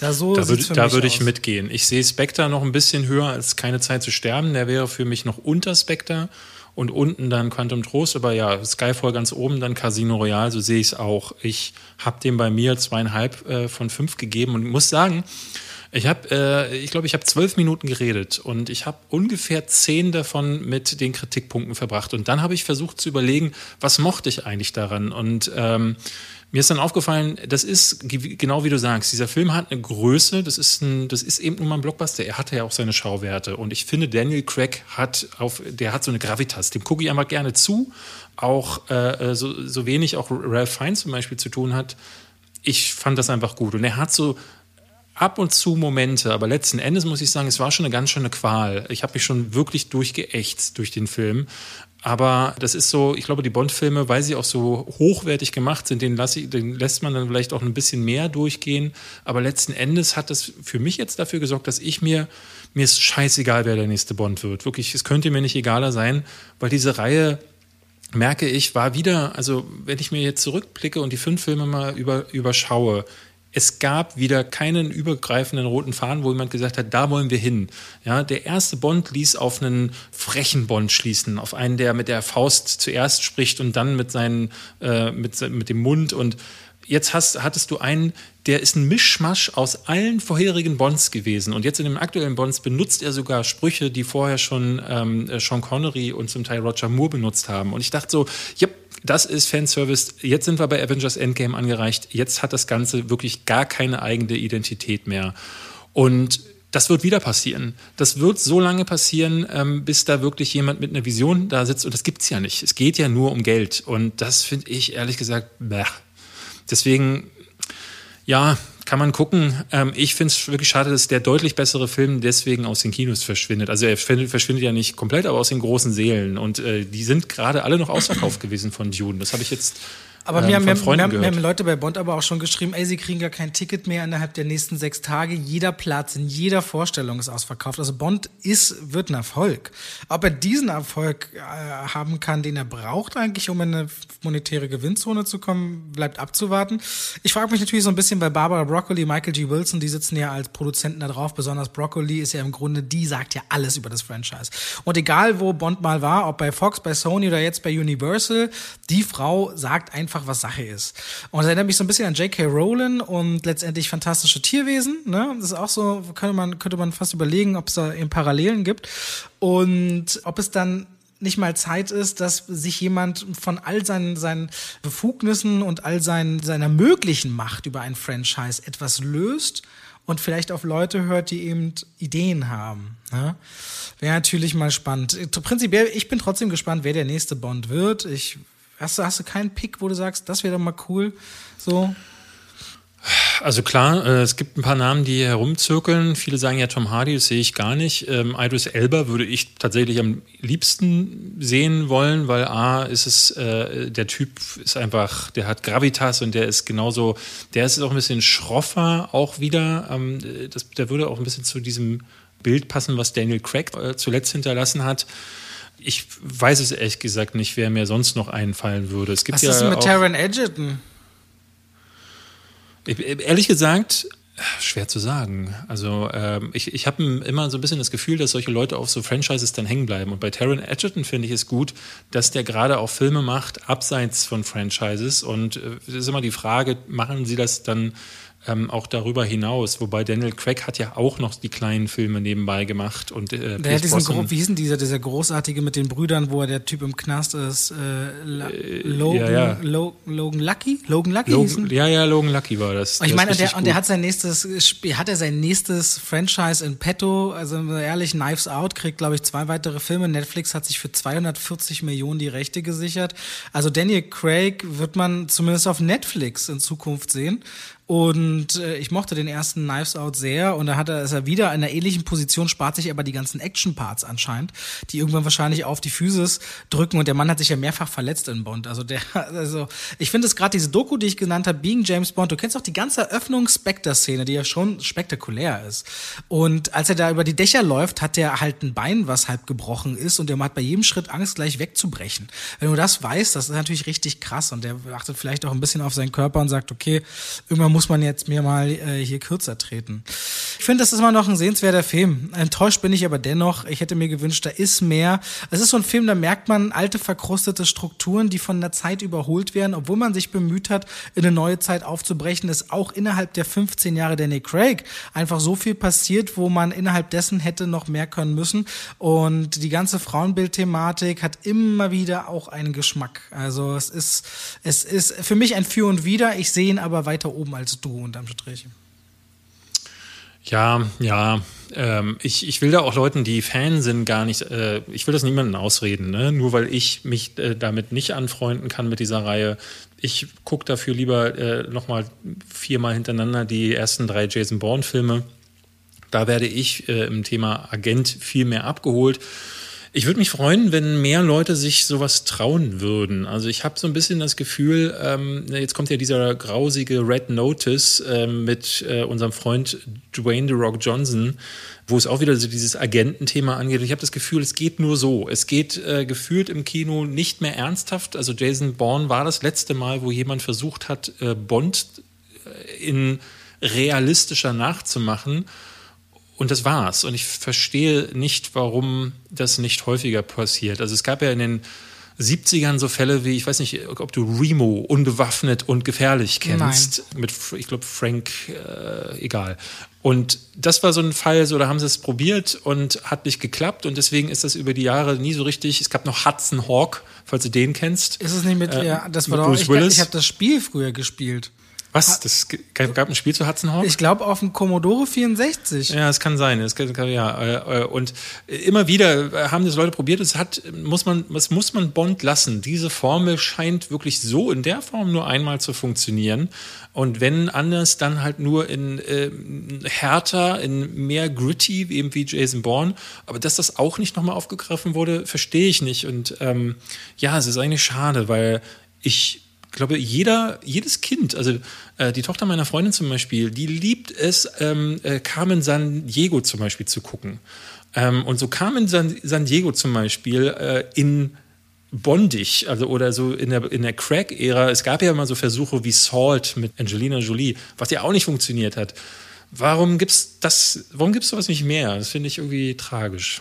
Da, so da würde, da würde ich mitgehen. Ich sehe Spectre noch ein bisschen höher als Keine Zeit zu sterben. Der wäre für mich noch unter Spectre und unten dann Quantum Trost. Aber ja, Skyfall ganz oben, dann Casino Royale, so sehe ich es auch. Ich habe dem bei mir zweieinhalb äh, von fünf gegeben und muss sagen, ich habe, äh, ich glaube, ich habe zwölf Minuten geredet und ich habe ungefähr zehn davon mit den Kritikpunkten verbracht. Und dann habe ich versucht zu überlegen, was mochte ich eigentlich daran? Und ähm, mir ist dann aufgefallen, das ist genau wie du sagst, dieser Film hat eine Größe, das ist, ein, das ist eben nur mal ein Blockbuster. Er hatte ja auch seine Schauwerte. Und ich finde, Daniel Craig hat auf, der hat so eine Gravitas, dem gucke ich einfach gerne zu. Auch äh, so, so wenig auch Ralph Fiennes zum Beispiel zu tun hat. Ich fand das einfach gut. Und er hat so ab und zu Momente, aber letzten Endes muss ich sagen, es war schon eine ganz schöne Qual. Ich habe mich schon wirklich durchgeächtzt durch den Film. Aber das ist so, ich glaube, die Bond-Filme, weil sie auch so hochwertig gemacht sind, den, lass ich, den lässt man dann vielleicht auch ein bisschen mehr durchgehen. Aber letzten Endes hat das für mich jetzt dafür gesorgt, dass ich mir, mir ist scheißegal, wer der nächste Bond wird. Wirklich, es könnte mir nicht egaler sein, weil diese Reihe merke ich, war wieder, also wenn ich mir jetzt zurückblicke und die fünf Filme mal über, überschaue, es gab wieder keinen übergreifenden roten Faden, wo jemand gesagt hat, da wollen wir hin. Ja, der erste Bond ließ auf einen frechen Bond schließen, auf einen, der mit der Faust zuerst spricht und dann mit seinen, äh, mit, mit dem Mund und jetzt hast, hattest du einen, der ist ein Mischmasch aus allen vorherigen Bonds gewesen. Und jetzt in dem aktuellen Bonds benutzt er sogar Sprüche, die vorher schon ähm, Sean Connery und zum Teil Roger Moore benutzt haben. Und ich dachte so, ja, das ist Fanservice. Jetzt sind wir bei Avengers Endgame angereicht. Jetzt hat das Ganze wirklich gar keine eigene Identität mehr. Und das wird wieder passieren. Das wird so lange passieren, ähm, bis da wirklich jemand mit einer Vision da sitzt. Und das gibt es ja nicht. Es geht ja nur um Geld. Und das finde ich ehrlich gesagt, bäh. Deswegen, ja, kann man gucken. Ähm, ich finde es wirklich schade, dass der deutlich bessere Film deswegen aus den Kinos verschwindet. Also er verschwindet ja nicht komplett, aber aus den großen Seelen. Und äh, die sind gerade alle noch ausverkauft gewesen von Dune. Das habe ich jetzt aber ähm, mir, haben, mir, mir, haben, Leute bei Bond aber auch schon geschrieben, ey, sie kriegen gar kein Ticket mehr innerhalb der nächsten sechs Tage. Jeder Platz in jeder Vorstellung ist ausverkauft. Also Bond ist, wird ein Erfolg. Ob er diesen Erfolg äh, haben kann, den er braucht eigentlich, um in eine monetäre Gewinnzone zu kommen, bleibt abzuwarten. Ich frage mich natürlich so ein bisschen bei Barbara Broccoli, Michael G. Wilson, die sitzen ja als Produzenten da drauf. Besonders Broccoli ist ja im Grunde, die sagt ja alles über das Franchise. Und egal, wo Bond mal war, ob bei Fox, bei Sony oder jetzt bei Universal, die Frau sagt einfach, einfach, was Sache ist. Und das erinnert mich so ein bisschen an J.K. Rowling und letztendlich fantastische Tierwesen. Ne? Das ist auch so, könnte man, könnte man fast überlegen, ob es da eben Parallelen gibt. Und ob es dann nicht mal Zeit ist, dass sich jemand von all seinen, seinen Befugnissen und all seinen, seiner möglichen Macht über ein Franchise etwas löst und vielleicht auf Leute hört, die eben Ideen haben. Ne? Wäre natürlich mal spannend. Prinzipiell, ich bin trotzdem gespannt, wer der nächste Bond wird. Ich, hast, du, hast du keinen Pick, wo du sagst, das wäre doch mal cool? So. Also klar, äh, es gibt ein paar Namen, die herumzirkeln. Viele sagen ja Tom Hardy, das sehe ich gar nicht. Ähm, Idris Elba würde ich tatsächlich am liebsten sehen wollen, weil A ist es, äh, der Typ ist einfach, der hat Gravitas und der ist genauso, der ist auch ein bisschen schroffer auch wieder. Ähm, das, der würde auch ein bisschen zu diesem Bild passen, was Daniel Craig äh, zuletzt hinterlassen hat. Ich weiß es ehrlich gesagt nicht, wer mir sonst noch einfallen würde. Es gibt was ja ist denn mit Taron Egerton? Ehrlich gesagt, schwer zu sagen. Also ähm, ich, ich habe immer so ein bisschen das Gefühl, dass solche Leute auf so Franchises dann hängen bleiben. Und bei Taron Edgerton finde ich es gut, dass der gerade auch Filme macht, abseits von Franchises. Und äh, es äh, ist immer die Frage, machen sie das dann ähm, auch darüber hinaus. Wobei Daniel Craig hat ja auch noch die kleinen Filme nebenbei gemacht. Und, äh, der hat diesen, wie hieß denn dieser, dieser großartige mit den Brüdern, wo er der Typ im Knast ist? Äh, äh Logan, ja, ja. Logan Lucky? Logan Lucky Logan, Ja, ja, Logan Lucky war das. Ich meine, der, und der hat sein nächstes, hat er sein nächstes Franchise in petto, also ehrlich, Knives Out kriegt, glaube ich, zwei weitere Filme. Netflix hat sich für 240 Millionen die Rechte gesichert. Also Daniel Craig wird man zumindest auf Netflix in Zukunft sehen. Und äh, ich mochte den ersten Knives Out sehr und da hat er, ist er wieder in einer ähnlichen Position, spart sich aber die ganzen Action-Parts anscheinend, die irgendwann wahrscheinlich auf die Physis drücken und der Mann hat sich ja mehrfach verletzt in Bond. Also der, also ich finde es gerade diese Doku, die ich genannt habe, Being James Bond, du kennst auch die ganze Eröffnungs-Spectre-Szene, die ja schon spektakulär ist. Und als er da über die Dächer läuft, hat der halt ein Bein, was halb gebrochen ist und der hat bei jedem Schritt Angst, gleich wegzubrechen. Wenn du das weißt, das ist natürlich richtig krass und der achtet vielleicht auch ein bisschen auf seinen Körper und sagt, okay, irgendwann muss muss man jetzt mir mal äh, hier kürzer treten. Ich finde, das ist immer noch ein sehenswerter Film. Enttäuscht bin ich aber dennoch. Ich hätte mir gewünscht, da ist mehr. Es ist so ein Film, da merkt man alte verkrustete Strukturen, die von der Zeit überholt werden, obwohl man sich bemüht hat, in eine neue Zeit aufzubrechen, ist auch innerhalb der 15 Jahre Nick Craig einfach so viel passiert, wo man innerhalb dessen hätte noch mehr können müssen. Und die ganze Frauenbildthematik hat immer wieder auch einen Geschmack. Also es ist, es ist für mich ein Für und Wider. Ich sehe ihn aber weiter oben als als du unterm Strich. Ja, ja. Ähm, ich, ich will da auch Leuten, die Fan sind, gar nicht, äh, ich will das niemandem ausreden, ne? nur weil ich mich äh, damit nicht anfreunden kann mit dieser Reihe. Ich gucke dafür lieber äh, nochmal viermal hintereinander die ersten drei Jason Bourne-Filme. Da werde ich äh, im Thema Agent viel mehr abgeholt. Ich würde mich freuen, wenn mehr Leute sich sowas trauen würden. Also ich habe so ein bisschen das Gefühl, ähm, jetzt kommt ja dieser grausige Red Notice ähm, mit äh, unserem Freund Dwayne The Rock Johnson, wo es auch wieder so dieses Agententhema angeht. Und ich habe das Gefühl, es geht nur so. Es geht äh, gefühlt im Kino nicht mehr ernsthaft. Also Jason Bourne war das letzte Mal, wo jemand versucht hat, äh, Bond äh, in realistischer nachzumachen. Und das war's. Und ich verstehe nicht, warum das nicht häufiger passiert. Also es gab ja in den 70ern so Fälle wie, ich weiß nicht, ob du Remo, unbewaffnet und gefährlich kennst. Nein. Mit, ich glaube, Frank, äh, egal. Und das war so ein Fall, so da haben sie es probiert und hat nicht geklappt. Und deswegen ist das über die Jahre nie so richtig. Es gab noch Hudson Hawk, falls du den kennst. Ist es nicht mit, äh, ja, das war doch, Bruce ich, Willis. ich habe das Spiel früher gespielt. Was? Das gab ein Spiel zu Hudson Hawk? Ich glaube auf dem Commodore 64. Ja, das kann sein. Das kann, ja. Äh, äh, und immer wieder haben das Leute probiert. Es hat, muss man, was muss man Bond lassen? Diese Formel scheint wirklich so in der Form nur einmal zu funktionieren. Und wenn anders, dann halt nur in äh, härter, in mehr gritty, eben wie Jason Bourne. Aber dass das auch nicht nochmal aufgegriffen wurde, verstehe ich nicht. Und ähm, ja, es ist eigentlich schade, weil ich ich glaube, jeder, jedes Kind, also äh, die Tochter meiner Freundin zum Beispiel, die liebt es, ähm, äh, Carmen San Diego zum Beispiel zu gucken. Ähm, und so Carmen San, San Diego zum Beispiel äh, in bondig, also oder so in der, in der Crack-Ära. Es gab ja mal so Versuche wie Salt mit Angelina Jolie, was ja auch nicht funktioniert hat. Warum gibt's das, warum gibt's sowas nicht mehr? Das finde ich irgendwie tragisch.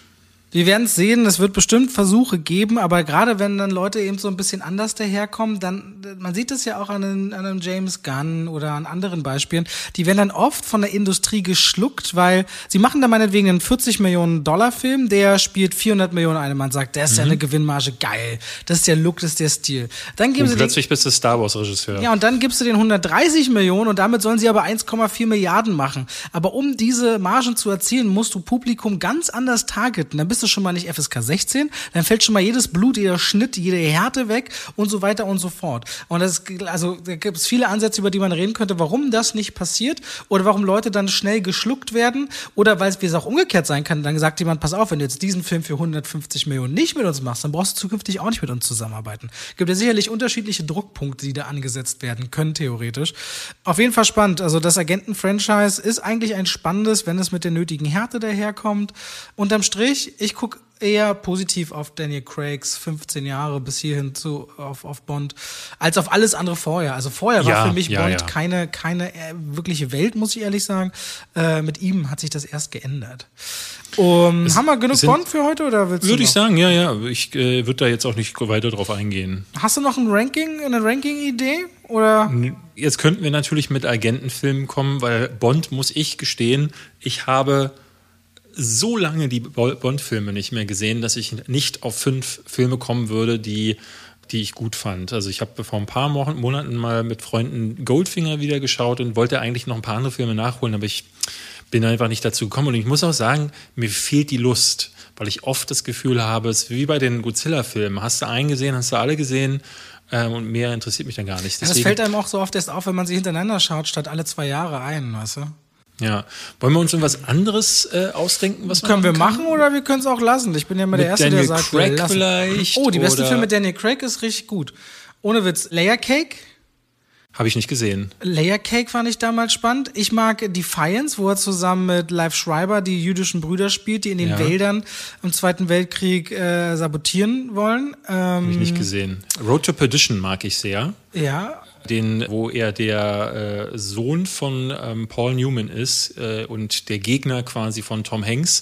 Wir werden es sehen, es wird bestimmt Versuche geben, aber gerade wenn dann Leute eben so ein bisschen anders daherkommen, dann, man sieht es ja auch an, einem, an einem James Gunn oder an anderen Beispielen, die werden dann oft von der Industrie geschluckt, weil sie machen da meinetwegen einen 40 Millionen Dollar Film, der spielt 400 Millionen ein, man sagt, der ist mhm. ja eine Gewinnmarge, geil, das ist der Look, das ist der Stil. Dann geben und sie plötzlich den, bist du Star Wars Regisseur. Ja, und dann gibst du den 130 Millionen und damit sollen sie aber 1,4 Milliarden machen. Aber um diese Margen zu erzielen, musst du Publikum ganz anders targeten. Dann bist bist du schon mal nicht FSK 16, dann fällt schon mal jedes Blut, jeder Schnitt, jede Härte weg und so weiter und so fort. Und das, also, da gibt es viele Ansätze, über die man reden könnte, warum das nicht passiert oder warum Leute dann schnell geschluckt werden oder weil es auch umgekehrt sein kann. Dann sagt jemand, pass auf, wenn du jetzt diesen Film für 150 Millionen nicht mit uns machst, dann brauchst du zukünftig auch nicht mit uns zusammenarbeiten. Gibt ja sicherlich unterschiedliche Druckpunkte, die da angesetzt werden können, theoretisch. Auf jeden Fall spannend. Also das Agenten-Franchise ist eigentlich ein spannendes, wenn es mit der nötigen Härte daherkommt. Unterm Strich, ich ich gucke eher positiv auf Daniel Craigs 15 Jahre bis hierhin zu auf, auf Bond als auf alles andere vorher. Also vorher ja, war für mich ja, Bond ja. keine keine äh, wirkliche Welt, muss ich ehrlich sagen. Äh, mit ihm hat sich das erst geändert. Um, haben wir genug sind, Bond für heute oder willst Würde ich sagen, ja, ja. Ich äh, würde da jetzt auch nicht weiter drauf eingehen. Hast du noch ein Ranking, eine Ranking-Idee? Oder? Jetzt könnten wir natürlich mit Agentenfilmen kommen, weil Bond, muss ich gestehen, ich habe so lange die Bond-Filme nicht mehr gesehen, dass ich nicht auf fünf Filme kommen würde, die, die ich gut fand. Also ich habe vor ein paar Monaten mal mit Freunden Goldfinger wieder geschaut und wollte eigentlich noch ein paar andere Filme nachholen, aber ich bin einfach nicht dazu gekommen. Und ich muss auch sagen, mir fehlt die Lust, weil ich oft das Gefühl habe, es ist wie bei den Godzilla-Filmen. Hast du einen gesehen, hast du alle gesehen? Ähm, und mehr interessiert mich dann gar nicht. Deswegen, das fällt einem auch so oft erst auf, wenn man sie hintereinander schaut, statt alle zwei Jahre ein, weißt du? Ja. Wollen wir uns irgendwas anderes äh, ausdenken, was können wir machen oder wir können es auch lassen? Ich bin ja immer der Erste, Daniel der sagt, Craig lassen. vielleicht. Oh, die beste Film mit Daniel Craig ist richtig gut. Ohne Witz, Layer Cake. Habe ich nicht gesehen. Layer Cake fand ich damals spannend. Ich mag Defiance, wo er zusammen mit Live Schreiber die jüdischen Brüder spielt, die in den ja. Wäldern im Zweiten Weltkrieg äh, sabotieren wollen. Ähm, Habe ich nicht gesehen. Road to Perdition mag ich sehr. Ja, den, wo er der äh, Sohn von ähm, Paul Newman ist äh, und der Gegner quasi von Tom Hanks.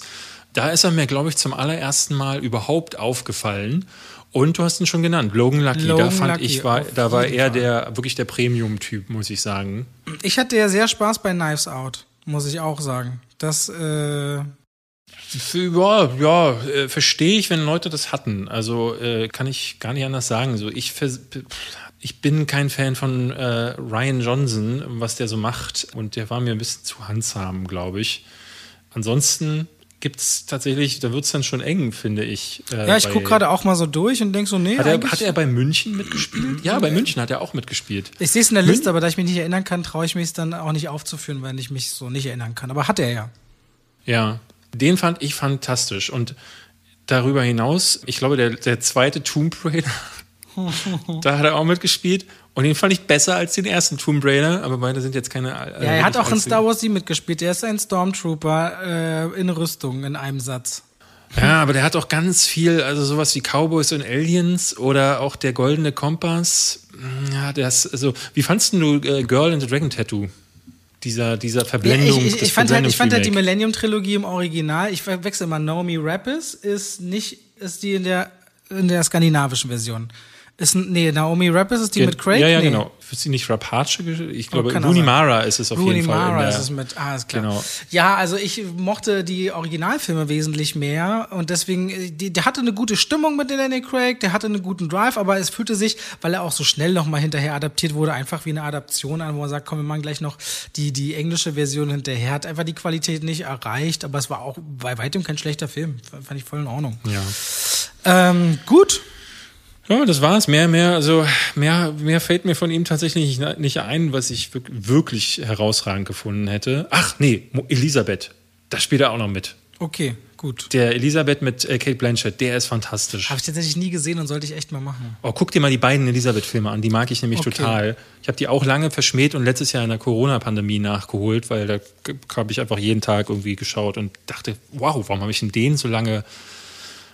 Da ist er mir, glaube ich, zum allerersten Mal überhaupt aufgefallen. Und du hast ihn schon genannt, Logan Lucky. Logan da fand Lucky, ich, war, da war er der wirklich der Premium-Typ, muss ich sagen. Ich hatte ja sehr Spaß bei Knives Out, muss ich auch sagen. Das äh ja, ja, äh, verstehe ich, wenn Leute das hatten. Also äh, kann ich gar nicht anders sagen. So, ich ich bin kein Fan von äh, Ryan Johnson, was der so macht. Und der war mir ein bisschen zu handsam, glaube ich. Ansonsten gibt es tatsächlich, da wird es dann schon eng, finde ich. Äh, ja, ich gucke gerade auch mal so durch und denke so, nee. Hat er, hat er bei München mitgespielt? ja, bei München hat er auch mitgespielt. Ich sehe es in der Liste, Mün aber da ich mich nicht erinnern kann, traue ich mich es dann auch nicht aufzuführen, weil ich mich so nicht erinnern kann. Aber hat er ja. Ja, den fand ich fantastisch. Und darüber hinaus, ich glaube, der, der zweite Tomb Raider da hat er auch mitgespielt. Und den fand ich besser als den ersten Tomb Raider, aber beide sind jetzt keine. Äh, ja, er hat auch in Star Wars 7 mitgespielt. Er ist ein Stormtrooper äh, in Rüstung in einem Satz. Ja, aber der hat auch ganz viel, also sowas wie Cowboys und Aliens oder auch der Goldene Kompass. Ja, das, also, wie fandst du äh, Girl in the Dragon Tattoo? Dieser, dieser Verblendung. Ja, ich, ich, ich fand halt, ich fand halt die Millennium-Trilogie im Original, ich wechsle immer, Naomi Rappis ist nicht, ist die in der, in der skandinavischen Version. Ist, nee, Naomi Rappers ist die ja, mit Craig? Ja, ja, nee. genau. Ist sie nicht Rapace? Ich glaube, oh, Rooney Mara ist es auf Rooney jeden Fall. Rooney Mara ist es mit, ah, ist klar. Genau. Ja, also ich mochte die Originalfilme wesentlich mehr und deswegen, die, der hatte eine gute Stimmung mit Danny Craig, der hatte einen guten Drive, aber es fühlte sich, weil er auch so schnell nochmal hinterher adaptiert wurde, einfach wie eine Adaption an, wo er sagt, komm, wir machen gleich noch die, die englische Version hinterher. Hat einfach die Qualität nicht erreicht, aber es war auch bei weitem kein schlechter Film. Fand ich voll in Ordnung. Ja. Ähm, gut. Ja, das war's. Mehr, mehr, also mehr, mehr fällt mir von ihm tatsächlich nicht ein, was ich wirklich herausragend gefunden hätte. Ach, nee, Elisabeth. Da spielt er auch noch mit. Okay, gut. Der Elisabeth mit äh, Kate Blanchett, der ist fantastisch. Habe ich tatsächlich nie gesehen und sollte ich echt mal machen. Oh, guck dir mal die beiden Elisabeth-Filme an, die mag ich nämlich okay. total. Ich habe die auch lange verschmäht und letztes Jahr in der Corona-Pandemie nachgeholt, weil da habe ich einfach jeden Tag irgendwie geschaut und dachte, wow, warum habe ich denn den so lange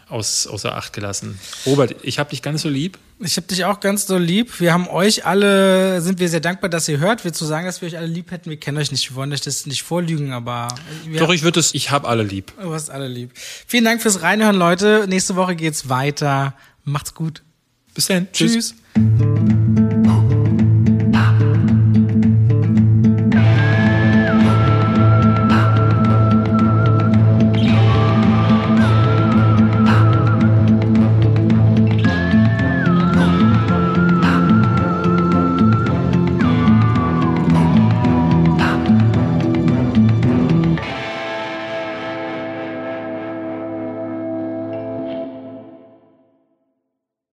aus, außer Acht gelassen. Robert, ich habe dich ganz so lieb. Ich habe dich auch ganz so lieb. Wir haben euch alle, sind wir sehr dankbar, dass ihr hört. Wir zu sagen, dass wir euch alle lieb hätten, wir kennen euch nicht, wir wollen euch das nicht vorlügen, aber. Doch, ich würde es, ich habe alle lieb. Du hast alle lieb. Vielen Dank fürs Reinhören, Leute. Nächste Woche geht's weiter. Macht's gut. Bis dann. Tschüss. Tschüss.